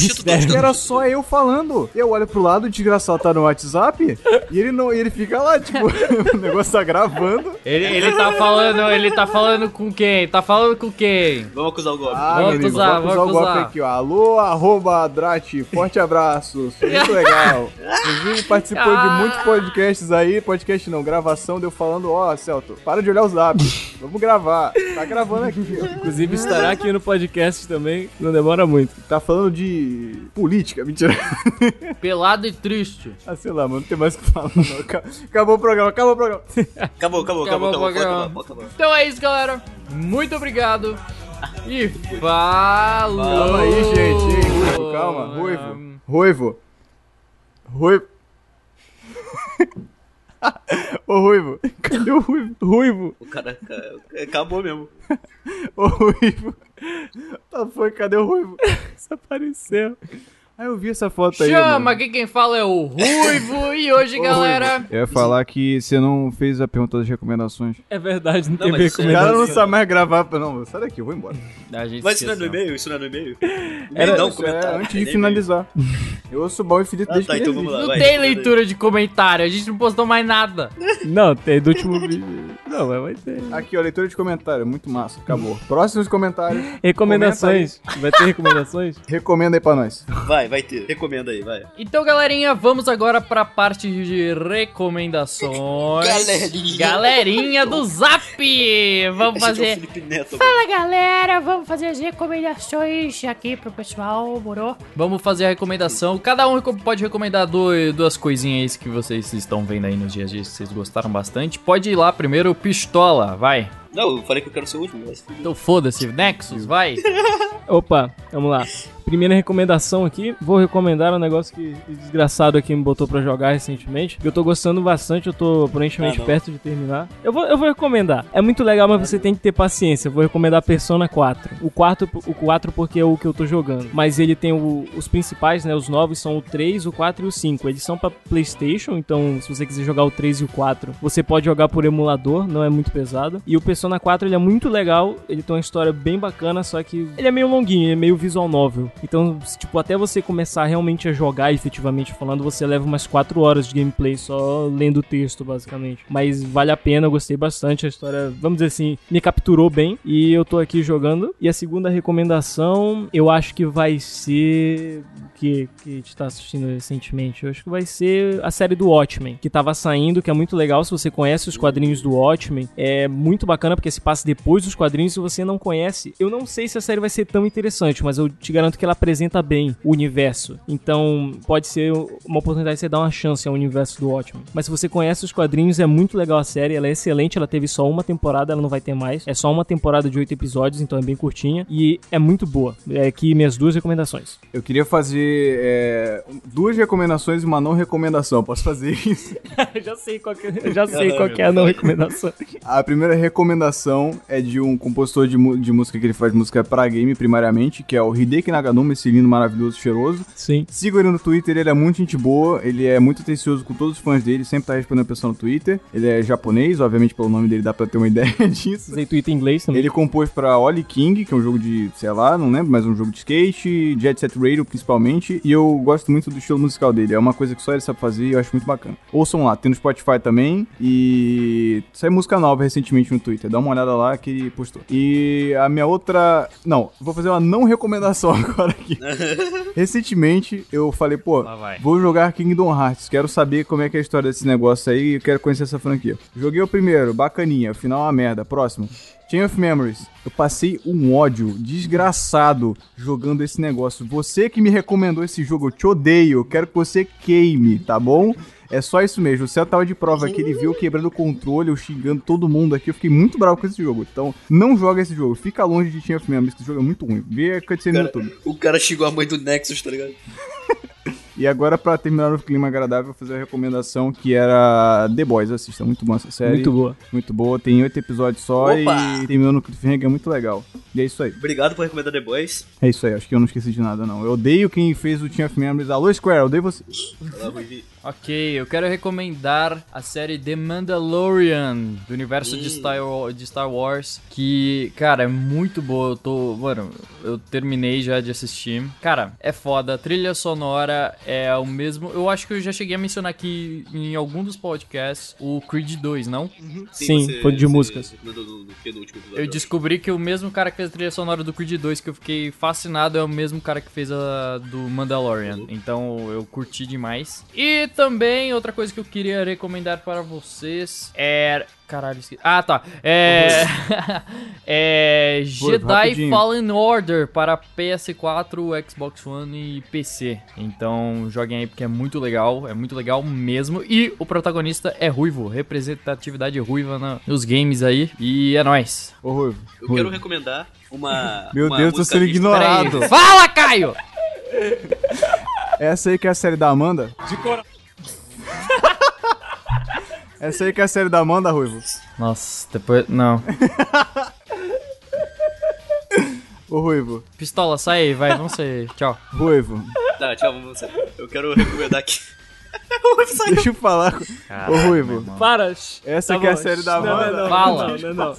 que era só eu falando. Eu olho pro lado, o desgraçado tá no WhatsApp e ele não. E ele fica lá, tipo, [laughs] o negócio tá gravando. Ele, ele tá falando, ele tá falando com quem? Tá falando com quem? Vamos acusar o golpe. Ah, Vamos acusar, vou acusar vamos o golpe acusar. aqui, ó. Alô, arroba Drati, forte abraço, muito legal. Inclusive, participou de Ah. muitos podcasts aí, podcast não, gravação, deu falando, ó, Celto, para de olhar o zap, vamos gravar. Tá gravando aqui. Inclusive estará aqui no podcast também, não demora muito. Tá falando de política, mentira. Pelado e triste. Ah, sei lá, mano, não tem mais o que falar, não. Acabou- Acabou o programa, acabou o programa. Acabou, acabou, acabou, Acabou acabou, pode acabar. Então é isso, galera. Muito obrigado. E falou. Calma aí, gente, Ruivo, calma, Ruivo. Ruivo. Ruivo. [laughs] Ô, Ruivo, cadê o Ruivo? Ruivo. O cara ca- acabou mesmo. Ô, Ruivo. Tá, foi, cadê o Ruivo? Desapareceu. Ah, eu vi essa foto aí. Chama, aqui quem fala é o Ruivo. [laughs] E hoje, galera. Eu ia falar que você não fez a pergunta das recomendações. É verdade, não, Não, tem mas é- O cara não sabe mais gravar. Não, sai daqui, eu vou embora. A gente Mas isso não é no e-mail? Isso não é no e-mail? Era, não, é comentário. antes É de finalizar. Eu ouço o bom infinito Ah, desde tá, que então vamos lá. Não vai, tem leitura de comentário, a gente não postou mais nada. Não, tem do último vídeo. Não, mas vai ter. Aqui, ó, leitura de comentário. Muito massa. Acabou. Próximos comentários. Recomendações. Vai ter recomendações? Recomenda aí pra nós. Vai, vai ter. Recomenda aí, vai. Então, galerinha, vamos agora pra parte de recomendações. Galerinha. Galerinha do Zap! Vamos Esse é fazer. Felipe Neto. Fala galera, vamos fazer as recomendações aqui pro pessoal, morou? Vamos fazer a recomendação. Cada um pode recomendar dois- duas coisinhas aí que vocês estão vendo aí nos dias que vocês gostaram bastante. Pode ir lá primeiro, Pistola, vai. Não, eu falei que eu quero ser o último, mas... Então foda-se, Nexus, vai. [laughs] Opa, vamos lá. Primeira recomendação aqui, vou recomendar um negócio que o desgraçado aqui me botou pra jogar recentemente. que Eu tô gostando bastante, eu tô aparentemente Ah, perto de terminar. Eu vou, eu vou recomendar. É muito legal, mas você tem que ter paciência. Eu vou recomendar Persona 4. O 4, o 4 porque é o que eu tô jogando. Mas ele tem o- os principais, né? Os novos são o 3, o 4 e o 5. Eles são pra PlayStation, então se você quiser jogar o 3 e o 4, você pode jogar por emulador, não é muito pesado. E o Persona 4 ele é muito legal, ele tem uma história bem bacana, só que ele é meio longuinho, ele é meio visual novel. Então, tipo, até você começar realmente a jogar, efetivamente falando, você leva umas 4 horas de gameplay só lendo o texto, basicamente. Mas vale a pena, eu gostei bastante, a história, vamos dizer assim, me capturou bem e eu tô aqui jogando. E a segunda recomendação, eu acho que vai ser que que a gente tá assistindo recentemente, eu acho que vai ser a série do Watchmen, que tava saindo, que é muito legal se você conhece os quadrinhos do Watchmen. É muito bacana porque se passa depois dos quadrinhos, se você não conhece, eu não sei se a série vai ser tão interessante, mas eu te garanto que ela apresenta bem o universo. Então, pode ser uma oportunidade de você dar uma chance ao universo do Watchmen. Mas se você conhece os quadrinhos, é muito legal a série, ela é excelente, ela teve só uma temporada, ela não vai ter mais. É só uma temporada de oito episódios, então é bem curtinha e é muito boa. É aqui minhas duas recomendações. Eu queria fazer é, duas recomendações e uma não recomendação. Posso fazer isso? [laughs] já sei qual que, eu já sei qual que é a não recomendação. A primeira recomendação é de um compositor de, de música que ele faz música pra game, primariamente, que é o Hideki Naganuma, esse lindo, maravilhoso, cheiroso. Sim. Siga ele no Twitter, ele é muito gente boa, ele é muito atencioso com todos os fãs dele, sempre tá respondendo a pessoa no Twitter. Ele é japonês, obviamente pelo nome dele dá pra ter uma [laughs] ideia disso. Usei Twitter em inglês também. Ele compôs pra Oli King, que é um jogo de, sei lá, não lembro, mas um jogo de skate, Jet Set Radio principalmente, e eu gosto muito do estilo musical dele. É uma coisa que só ele sabe fazer e eu acho muito bacana. Ouçam lá, tem no Spotify também, e saiu música nova recentemente no Twitter, dá uma olhada lá que ele postou. E a minha outra... Não, vou fazer uma não recomendação [laughs] agora aqui. [laughs] Recentemente eu falei, pô, vou jogar Kingdom Hearts, quero saber como é que é a história desse negócio aí, eu quero conhecer essa franquia. Joguei o primeiro, bacaninha, o final é uma merda. Próximo. Chain of Memories. Eu passei um ódio desgraçado jogando esse negócio. Você que me recomendou esse jogo, eu te odeio. Eu quero que você queime, tá bom? É só isso mesmo. O Céu tava de prova aqui, ele viu quebrando o controle, eu xingando todo mundo aqui. Eu fiquei muito bravo com esse jogo. Então, não joga esse jogo. Fica longe de Chain of Memories, que esse jogo é muito ruim. Vê a cutscene no Cara, YouTube. o cara xingou a mãe do Nexus, tá ligado? [laughs] E agora, pra terminar no clima agradável, eu vou fazer a recomendação que era The Boys. Assista, muito bom essa série. Muito boa. Muito boa, tem oito episódios só Opa! e terminou no cliffhanger, é muito legal. E é isso aí. Obrigado por recomendar The Boys. É isso aí, acho que eu não esqueci de nada, não. Eu odeio quem fez o Team of Memories. Alô, Square, eu odeio você. Olá. Ok, eu quero recomendar a série The Mandalorian, do universo de Star, de Star Wars, que, cara, é muito boa. Eu tô, mano, eu terminei já de assistir. Cara, é foda. A trilha sonora é o mesmo. Eu acho que eu já cheguei a mencionar aqui em algum dos podcasts o Creed 2, não? Sim, você- foi de músicas. Eu descobri que o mesmo cara que fez a trilha sonora do Creed 2, que eu fiquei fascinado, é o mesmo cara que fez a do Mandalorian. Então eu curti demais. E também, outra coisa que eu queria recomendar para vocês é. Caralho, esqueci. Ah, tá. É. [laughs] é. Jedi rapidinho. Fallen Order para PS4, Xbox One e PC. Então joguem aí porque é muito legal. É muito legal mesmo. E o protagonista é ruivo. Representatividade ruiva na- nos games aí. E é nóis. Ô, Ruivo. Eu quero recomendar uma. [laughs] Meu uma Deus, tô sendo ignorado. Fala, Caio! Essa aí que é a série da Amanda? De cora... Essa aí que é a série da Amanda, Ruivo? Nossa, depois. Não. Ô, Ruivo. Pistola, sai aí, vai, vamos sair. Tchau. Ruivo. Tá, tchau, vamos você. Eu quero recomendar aqui. [laughs] Deixa eu falar. com- Ô, Ruivo. Para! Essa Tá que é a bom. série da Não, Amanda. não, não, Fala. Não, não, não.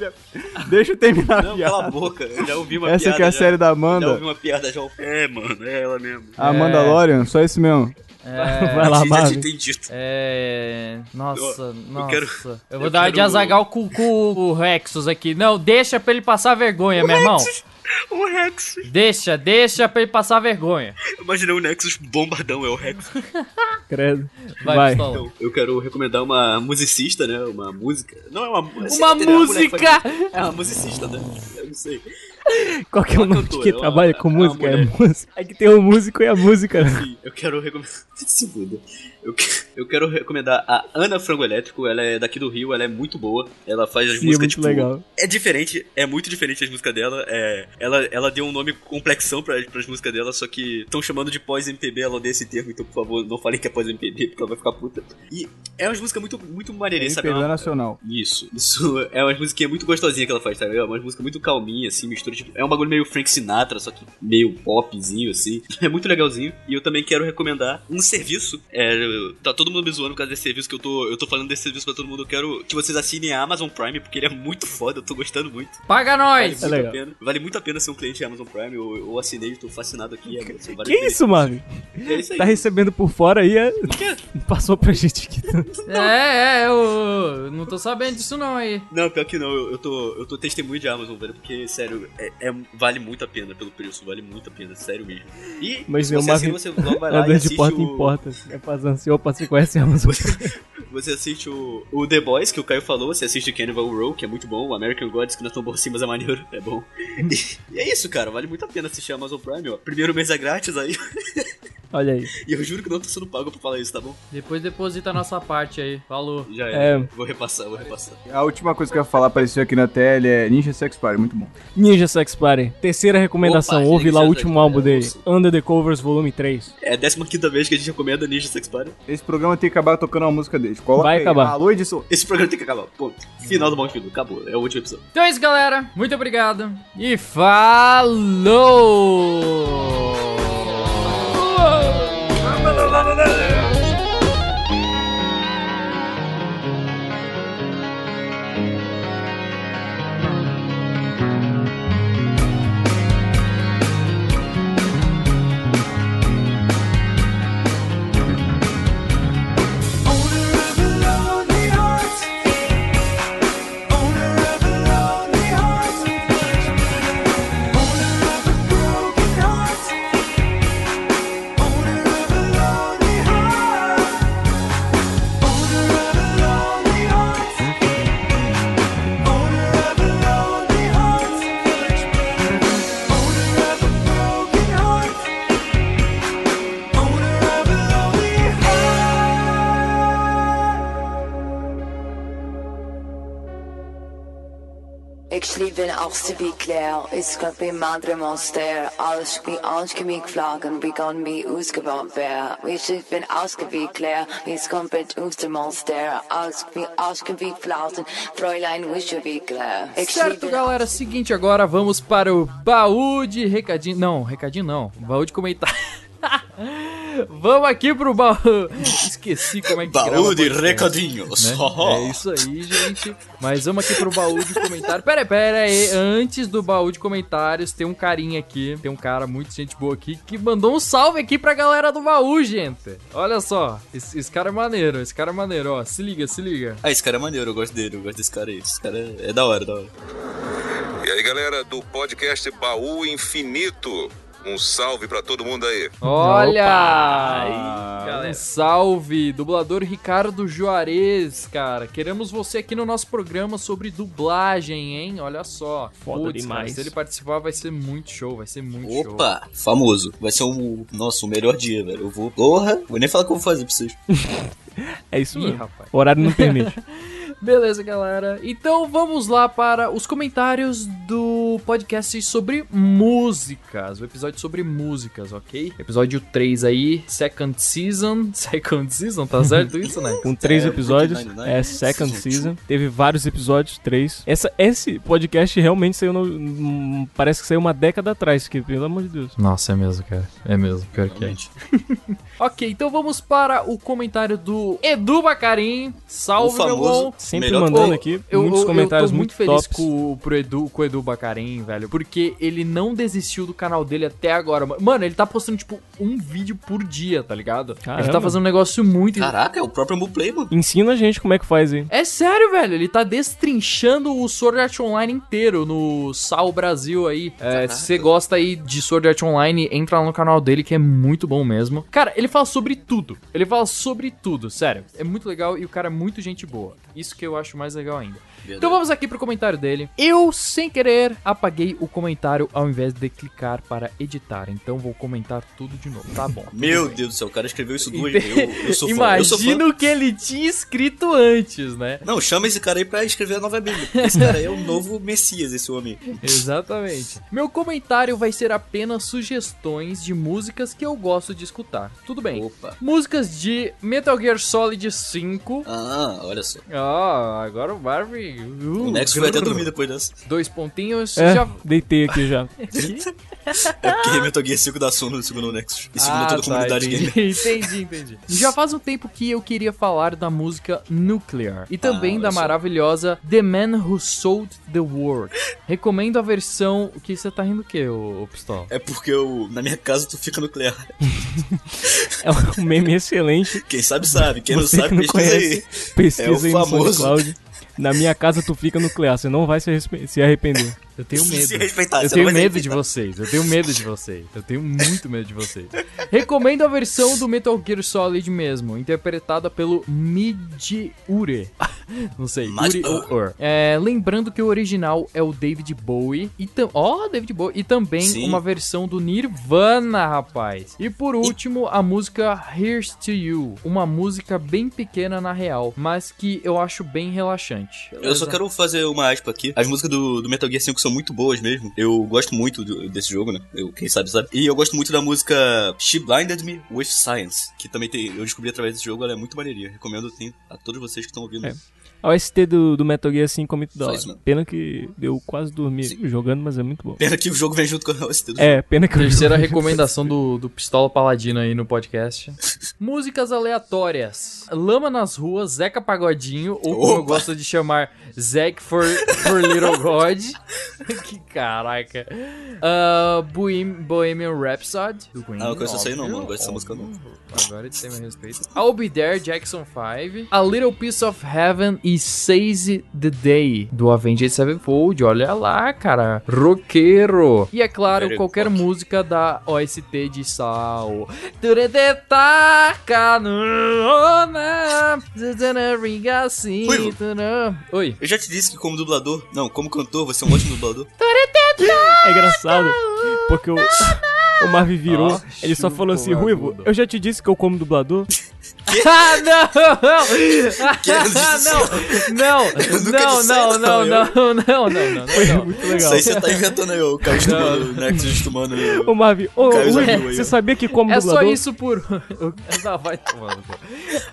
Deixa eu terminar a Não, cala piada. a boca. Eu já ouvi uma Essa piada. que é a já. série da Já Amanda. ouvi uma piada já. É, mano, é ela mesmo. A Amanda Lorian, só esse mesmo. É. Vai lá, Marvin. entendido. É. Nossa, Eu- nossa. Eu, quero- vou eu dar de quero- azagal com, com o Rexus aqui. Não, deixa pra ele passar vergonha, meu irmão. O Rex. Deixa, deixa pra ele passar vergonha. Imaginei o Nexus bombardão, é o Rex. [laughs] Credo. Vai, Vai. Então, eu quero recomendar uma musicista, né? Uma música. Não é uma Uma música! faz- É uma musicista, né? Eu não sei. Qual que é o Uma é uma- trabalha com é música? É música. É que tem o músico e a música. [laughs] Sim, eu quero recomendar. [laughs] Se fuda. Eu, que- eu quero recomendar a Ana Frango Elétrico, ela é daqui do Rio, ela é muito boa. Ela faz as Sim, é músicas, muito tipo. legal. É diferente, é muito diferente as músicas dela. É, ela, ela deu um nome complexão pra, pras músicas dela, só que estão chamando de pós-MPB, ela odeia esse termo, então por favor, não falem que é pós-MPB, porque ela vai ficar puta. E é umas músicas muito, muito maneirinhas, sabe? É MPB uma- nacional. Isso, isso é uma musiquinha muito gostosinha que ela faz, sabe? É uma música muito calminha, assim, mistura, tipo, é um bagulho meio Frank Sinatra, só que meio popzinho, assim. [laughs] É muito legalzinho. E eu também quero recomendar um serviço. É, tá todo mundo me zoando por causa desse serviço que eu tô. Eu tô falando desse serviço pra todo mundo. Eu quero que vocês assinem a Amazon Prime, porque ele é muito foda, eu tô gostando muito. Paga Vale nós! É muito legal. a pena. Vale muito a pena ser um cliente da Amazon Prime. Eu, eu assinei, tô fascinado aqui. É, vale Que isso, Marvin? É isso aí. Tá recebendo por fora aí, é... [laughs] passou pra gente aqui. [laughs] É, é, eu não tô sabendo disso não aí. Não, pior que não, eu, eu tô, eu tô testemunho de Amazon, velho, porque, sério, é, é- vale muito a pena pelo preço, vale muito a pena, sério mesmo. E Mas se você Marvin você logo vai lá e de assiste porta o, em porta. assim, É fazendo assim, opa, você conhece a Amazon? Você assiste o, o The Boys, que o Caio falou, você assiste Cannibal Row, que é muito bom, o American Gods, que não é tão bom assim, mas é maneiro, é bom. E, e é isso, cara, vale muito a pena assistir a Amazon Prime, ó. Primeiro mês é grátis aí, [laughs] Olha aí. [laughs] e eu juro que não tô sendo pago pra falar isso, tá bom? Depois deposita a nossa parte aí. Falou. Já é. É. Vou repassar, vou repassar. A última coisa que eu ia falar apareceu aqui na tela é Ninja Sex Party, muito bom. Ninja Sex Party. Terceira recomendação, Opa, ouve lá o último álbum dele, ouço. Under the Covers Volume 3. É a 15 vez que a gente recomenda Ninja Sex Party. Esse programa tem que acabar tocando uma música deles. Coloca Vai aí. acabar. Alô, edição. Esse programa tem que acabar, ponto. Final do Filho, acabou, é o último episódio. Então é isso, galera. Muito obrigado. E falou! Oh. Is kan bij madre monster, alles wie kan. We is kan monster, alles wie Fräulein Certo, galera. Seguinte, agora vamos para o baú de recadinho. Não, recadinho não. Baú de comentário. [laughs] vamos aqui pro baú. Esqueci como é que grava Baú de podcast, recadinhos. né? [laughs] É isso aí, gente. Mas vamos aqui pro baú de comentário. Pera aí, pera aí. Antes do baú de comentários, tem um carinha aqui. Tem um cara muito gente boa aqui que mandou um salve aqui pra galera do baú, gente. Olha só. Esse, esse cara é maneiro. Esse cara é maneiro, ó. Se liga, se liga. Ah, esse cara é maneiro, eu gosto dele, eu gosto desse cara aí. Esse cara é, é da hora, da hora. E aí, galera do podcast Baú Infinito. Um salve pra todo mundo aí. Olha! Opa! Aí, um salve! Dublador Ricardo Juarez, cara. Queremos você aqui no nosso programa sobre dublagem, hein? Olha só. Foda Putz, demais. cara, se ele participar, vai ser muito show, vai ser muito show. Opa, famoso. Vai ser o melhor dia, velho. Eu vou. Porra, vou nem falar o que eu vou fazer pra vocês. [laughs] É isso Ih, mesmo. rapaz. O horário não permite. [laughs] Beleza, galera. Então vamos lá para os comentários do podcast sobre músicas. O episódio sobre músicas, ok? Episódio 3 aí, second season. [laughs] Second season, tá certo isso, né? Com três É, episódios, é second Season. Teve vários episódios, três. Essa, esse podcast realmente saiu no. hum, Parece que saiu uma década atrás, que pelo amor de Deus. Nossa, é mesmo, cara. É mesmo, pior que é. [laughs] Ok, então vamos para o comentário do Edu Bacarim. Salve, O meu bom. Sempre Melhor mandando aqui Eu, muitos eu- comentários eu tô muito, muito feliz tops. com, o- pro Edu, com o Edu Bacarim, velho. Porque ele não desistiu do canal dele até agora. Mano, ele tá postando, tipo, um vídeo por dia, tá ligado? Ele Caramba. tá fazendo um negócio muito. Caraca, é o próprio Muplay, mano. Ensina a gente como é que faz aí. É sério, velho. Ele tá destrinchando o Sword Art Online inteiro no Sal Brasil aí. É, se você gosta aí de Sword Art Online, entra lá no canal dele que é muito bom mesmo. Cara, ele fala sobre tudo. Ele fala sobre tudo, sério. É muito legal e o cara é muito gente boa. Isso que eu acho mais legal ainda. Verdade. Então vamos aqui pro comentário dele. Eu, sem querer, apaguei o comentário ao invés de clicar para editar. Então vou comentar tudo de novo, tá bom? Meu Deus do céu, o cara escreveu isso duas vezes. Eu, eu sou. Imagino que ele tinha escrito antes, né? Não, chama esse cara aí pra escrever a nova Bíblia. Esse cara aí é o novo Messias, esse homem. Exatamente. Meu comentário vai ser apenas sugestões de músicas que eu gosto de escutar. Tudo bem. Opa. Músicas de Metal Gear Solid 5. Ah, olha só. Ah, agora o Uh, O Nexus vai até dormir depois dessa. Dois pontinhos. É, Já... deitei aqui já. [laughs] É porque Metal Gear 5 dá sono no segundo Nexus. E segundo Ah, toda a tá, comunidade entendi, gamer. [laughs] entendi, entendi. Já faz um tempo que eu queria falar da música Nuclear e também Ah, da maravilhosa The Man Who Sold the World. Recomendo a versão. O que você tá rindo o quê, ô, ô Pistola? É porque eu, na minha casa tu fica nuclear. [laughs] É um meme excelente. Quem sabe sabe, quem Você não sabe que não pesquisa conhece, aí. pesquisa É o aí no famoso. Na minha casa tu fica nuclear, você não vai se arrepender. Eu tenho medo. Se respeitar, eu tenho medo de vocês. Eu tenho medo de vocês. Eu tenho muito medo de vocês. Recomendo a versão do Metal Gear Solid mesmo, interpretada pelo Midi [laughs] Ure. Não sei, Uri Ur. É, lembrando que o original é o David Bowie e ó, David Bowie e também Sim. uma versão do Nirvana, rapaz. E por último, a música Here's to You, uma música bem pequena na real, mas que eu acho bem relaxante. Eu só quero fazer uma aspa aqui. As músicas do, do Metal Gear 5 são muito boas mesmo. Eu gosto muito do- desse jogo, né? Eu, quem sabe sabe. E eu gosto muito da música She Blinded Me with Science, que também tem, eu descobri através desse jogo, ela é muito maneirinha. Recomendo tem, a todos vocês que estão ouvindo. É. A OST do, do Metal Gear 5 é muito da hora. isso. Pena que eu quase dormi jogando, mas é muito bom. Pena que o jogo vem junto com a OST do É, pena que Terceira jogo- recomendação do, do Pistola Paladino aí no podcast. [laughs] Músicas aleatórias. Lama nas ruas, Zeca Pagodinho, ou como eu Opa. gosto de chamar, Zek for, for Little God. [laughs] que caraca. Bohem- Bohemian Rhapsody, do Queen. Ah, eu conheço essa aí não, mano. Gosto dessa música não. Agora ele tem meu respeito. I'll Be There, Jackson 5. A Little Piece of Heaven e Seize the Day, do Avenged Sevenfold. Olha lá, cara. Roqueiro. E é claro, Very qualquer rock. música da OST de Sal. Oi. Eu já te disse que como dublador, não, como cantor, você é um ótimo dublador. É engraçado, porque o, o Marvin virou, Ó, ele só falou assim, Ruivo, eu já te disse que eu como dublador. [laughs] [laughs] Ah, não! Quero dizer- não! Não! Não, não, não, não, não, não, não, não, Foi não. muito legal. Isso aí você tá inventando aí, o Caio Estumano, o Nexus Estumano. Ô Marvin, ô, você sabia que como É só isso por. Não, [laughs] vai tomando.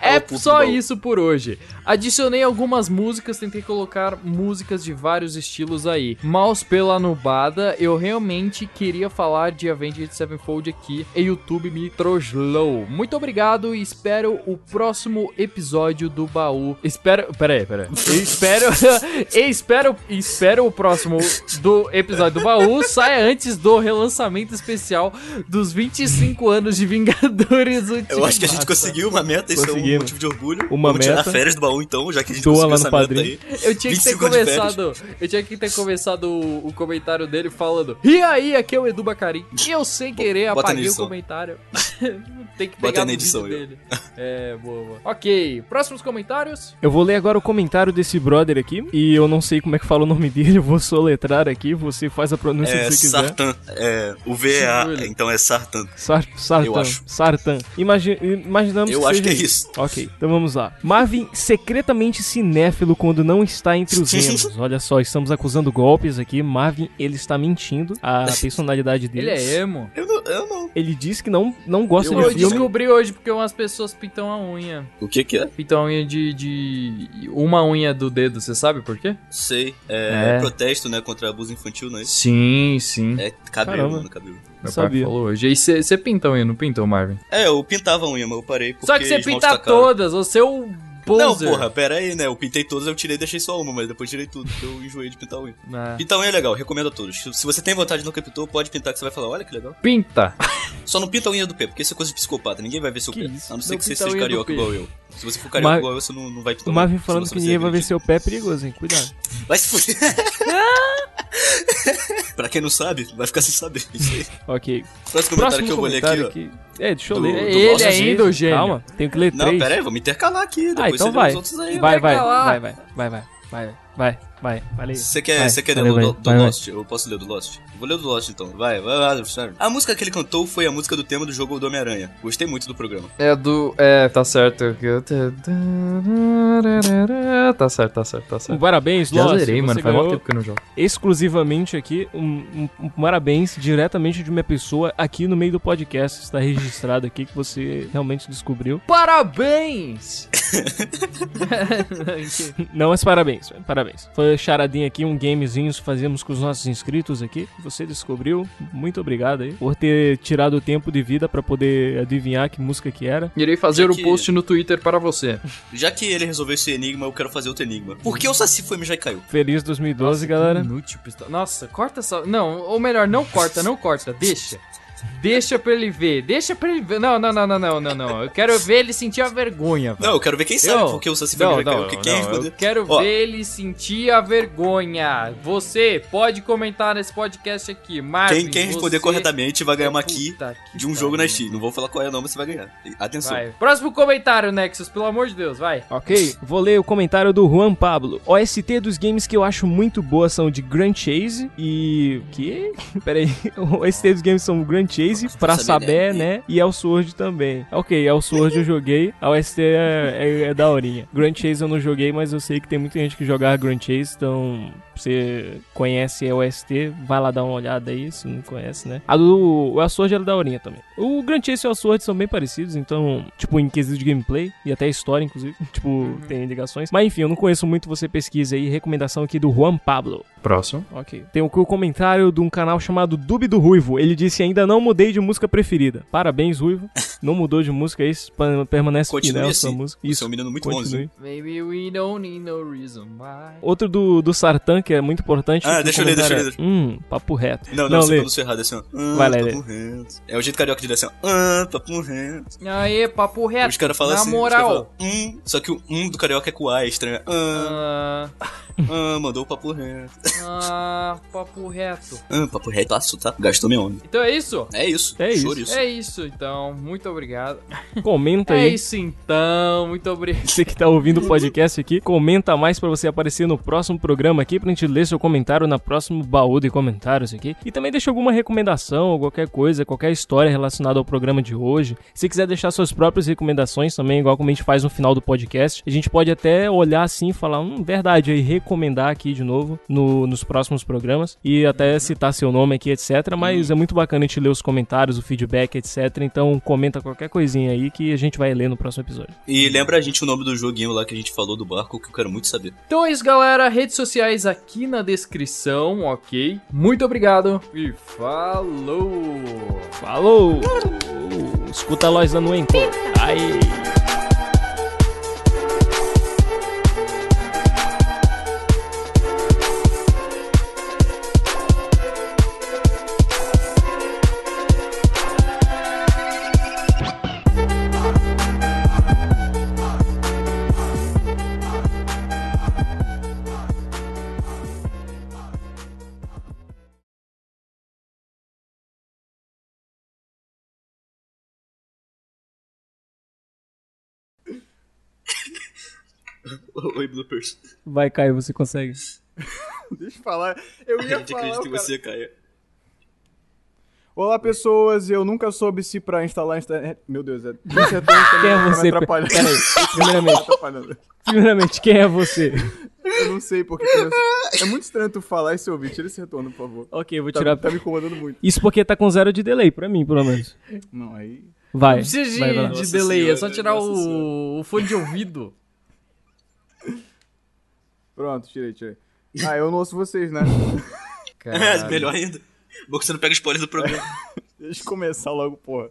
É É só isso por hoje. Adicionei algumas músicas, tentei colocar músicas de vários estilos aí. Maus pela nubada, eu realmente queria falar de Avenged Sevenfold aqui e YouTube me troslou. Muito obrigado e espero o próximo episódio do baú. Espero. Pera aí, pera aí. Eu espero. [laughs] eu espero. Espero o próximo do episódio do baú saia antes do relançamento especial dos 25 anos de Vingadores Ultimato. Eu acho que a gente conseguiu uma meta, isso é um motivo de orgulho. Uma Vamos tirar meta. férias do baú então, já que a gente Doa conseguiu lá essa no meta padrinho. aí. Eu tinha que ter 25 de férias. começado. Eu tinha que ter começado o, o comentário dele falando. E aí, aqui é o Edu Bacarim. E eu sem querer Bota na apaguei o comentário. [laughs] Tem que Bota pegar na no edição dele. É, [laughs] boa, boa. Ok, próximos comentários. Eu vou ler agora o comentário desse brother aqui, e eu não sei como é que fala o nome dele, eu vou soletrar aqui, você faz a pronúncia É que você quiser. Sartan. É, o VEA, Segura. então é Sartan. Sar Sartan. Eu acho. Sartan. Imagi imaginamos Eu que acho seja que é isso. Ok, então vamos lá. Marvin, secretamente cinéfilo quando não está entre os [laughs] emos. Olha só, estamos acusando golpes aqui. Marvin, ele está mentindo. A [laughs] personalidade dele. Ele é emo. Eu não, eu não. Ele disse que não, não gosta Eu de filme. descobri hoje porque umas pessoas pintam a unha. O que que é? Pintam a unha de, de. Uma unha do dedo, você sabe por quê? Sei. É, É. protesto, né, contra abuso infantil, não é isso? Sim, sim. É cabelo, Caramba. mano, cabelo. Meu pai sabia. falou hoje. E você pinta a unha, não pinta, Marvin? É, eu pintava a unha, mas eu parei porque Só que você pinta todas, você é o Não, poser. porra, pera aí, né? Eu pintei todas, eu tirei e deixei só uma, mas depois tirei tudo, porque eu enjoei de pintar unha. É. Pintar unha é legal, recomendo a todos. Se você tem vontade e nunca pintou, pode pintar que você vai falar, olha que legal. Pinta. Só não pinta a unha do pé, porque isso é coisa de psicopata, ninguém vai ver seu Que pé. isso? A não ser Não que você seja carioca igual eu. Se você for carioca igual eu, você não, não vai O tomar. Marvin senão falando que ninguém vai ver seu pé é perigoso, hein? Cuidado. [laughs] Vai se fuder. [laughs] pra quem não sabe, vai ficar sem saber. Isso aí. Ok. Próximo comentário que eu vou ler aqui, comentário ó. É, deixa eu Do- ler. do Ele nosso ainda, o gênio. Calma, tenho que ler Não, três. pera aí, vou me intercalar aqui. Depois Ah, então vai. os outros aí. Vai, vai, vai, vai, vai, vai, vai, vai, vai, vai, vai. Você quer, Vai, você quer ler do, do vai, vai. Lost? Eu posso ler o do Lost? Vou ler o do Lost então. Vai, vai, vai, vai. A música que ele cantou foi a música do tema do jogo do Homem-Aranha. Gostei muito do programa. É do. É, tá certo. Tá certo, tá certo, tá Um certo. parabéns, Já Lost. zerei, mano. você Faz ganhou tempo que eu não jogo. exclusivamente aqui um, um- um parabéns diretamente de uma pessoa aqui no meio do podcast. Está registrado aqui que você realmente descobriu. Parabéns! [laughs] Não, mas parabéns, parabéns. Foi charadinha aqui, um gamezinho que fazíamos com os nossos inscritos aqui. Você descobriu. Muito obrigado aí por ter tirado o tempo de vida pra poder adivinhar que música que era. Irei fazer Já o que- post no Twitter para você. Já que ele resolveu esse enigma, eu quero fazer outro enigma. Por que o Saci foi mijar e caiu? Feliz 2012, galera. Inútil, pistola. Nossa, corta essa. Não, ou melhor, não corta, não corta, deixa. Deixa pra ele ver, deixa pra ele ver. Não, não, não, não, não, não, não. Eu quero ver ele sentir a vergonha, velho. Não, eu quero ver quem sabe Eu- por que o Saci Não, não, Que quem não, responder. eu quero Ó, ver ele sentir a vergonha. Você pode comentar nesse podcast aqui, Marvin. Quem, quem responder você- corretamente vai ganhar uma key que de um jogo na Steam. Não vou falar qual é não, mas você vai ganhar. Atenção. Vai. Próximo comentário, Nexus, pelo amor de Deus, vai. Ok, vou ler o comentário do Juan Pablo. OST dos games que eu acho muito boas são de Grand Chase e. Que? [laughs] Peraí. [laughs] O OST dos games são Grand Chase, pra saber, né? E El Sword também. Ok, El Sword eu joguei. A OST é, é, é daorinha. Grand Chase eu não joguei, mas eu sei que tem muita gente que joga Grand Chase, então. Você conhece a OST, vai lá dar uma olhada aí, se não conhece, né? A do o Sword era daorinha também. O Grand Chase e o Sword são bem parecidos, então, tipo, em quesito de gameplay e até história, inclusive. [laughs] Tipo, tem ligações. Mas enfim, eu não conheço muito, você pesquisa aí. Recomendação aqui do Juan Pablo. Próximo. Ok. Tem o o comentário de um canal chamado Dub do Ruivo. Ele disse: ainda não mudei de música preferida. Parabéns, Ruivo. Não mudou de música, é isso permanece Continue fiel à assim. sua música. Você é um menino muito continue. bonzinho. Maybe we don't need no reason why. Outro do, do Sartan, que é muito importante. Ah, deixa eu ler, deixa eu ler. é, Hum, papo reto. Não, não, você lê. pronunciou errado assim, ó. Ah, Vai lá, papo reto. É o jeito carioca de ler assim, ó. Ah, papo reto. Aê, papo reto. Os caras falam Na assim. moral. Os cara falam, hum, só que o um do carioca é com A, é estranho. Ah, Ah, [laughs] ah, mandou o papo reto. Ah, papo reto. Ah, papo reto, passo, tá? Gastou minha onda. Então é isso? É isso. É isso. Chouriço. É isso, então. Muito obrigado. [laughs] Comenta É aí. isso, então. Muito obrigado. [laughs] Você que tá ouvindo o podcast aqui, comenta mais pra você aparecer no próximo programa aqui, pra gente ler seu comentário na próximo baú de comentários aqui. E também deixa alguma recomendação ou qualquer coisa, qualquer história relacionada ao programa de hoje. Se quiser deixar suas próprias recomendações também, igual como a gente faz no final do podcast, a gente pode até olhar assim e falar, hum, verdade, aí recomendar aqui de novo no- nos próximos programas e até citar seu nome aqui, etc. Mas é muito bacana a gente ler os comentários, o feedback, etc. Então comenta qualquer coisinha aí que a gente vai ler no próximo episódio. E lembra a gente o nome do joguinho lá que a gente falou do barco, que eu quero muito saber. Então é isso, galera. Redes sociais aqui na descrição, ok? Muito obrigado e falou! Falou! Escuta nós lá no Encore. Aí. [laughs] Oi, bloopers. Vai, Caio, você consegue. [laughs] Deixa eu falar. Eu A ia gente falar. acredita em cara- você, Caia. Olá, pessoas. Eu nunca soube se pra instalar. Insta... Meu Deus, é. Também [laughs] Quem é tá você? atrapalhando. Peraí, Tá primeiramente. me atrapalhando. Primeiramente, quem é você? Eu não sei porque. começou- É muito estranho tu falar e se ouvir. Tira esse retorno, por favor. Ok, eu vou Tá, tirar. tá me incomodando muito. Isso porque tá com zero de delay pra mim, pelo menos. Não, aí. Vai. Não precisa de, vai, vai de delay, é senhora, só tirar o, o fone de ouvido. Pronto, tirei, tirei. Ah, eu não ouço vocês, né? [laughs] É, melhor ainda. Bom que você não pega spoiler do programa. [laughs] Deixa eu começar logo, porra.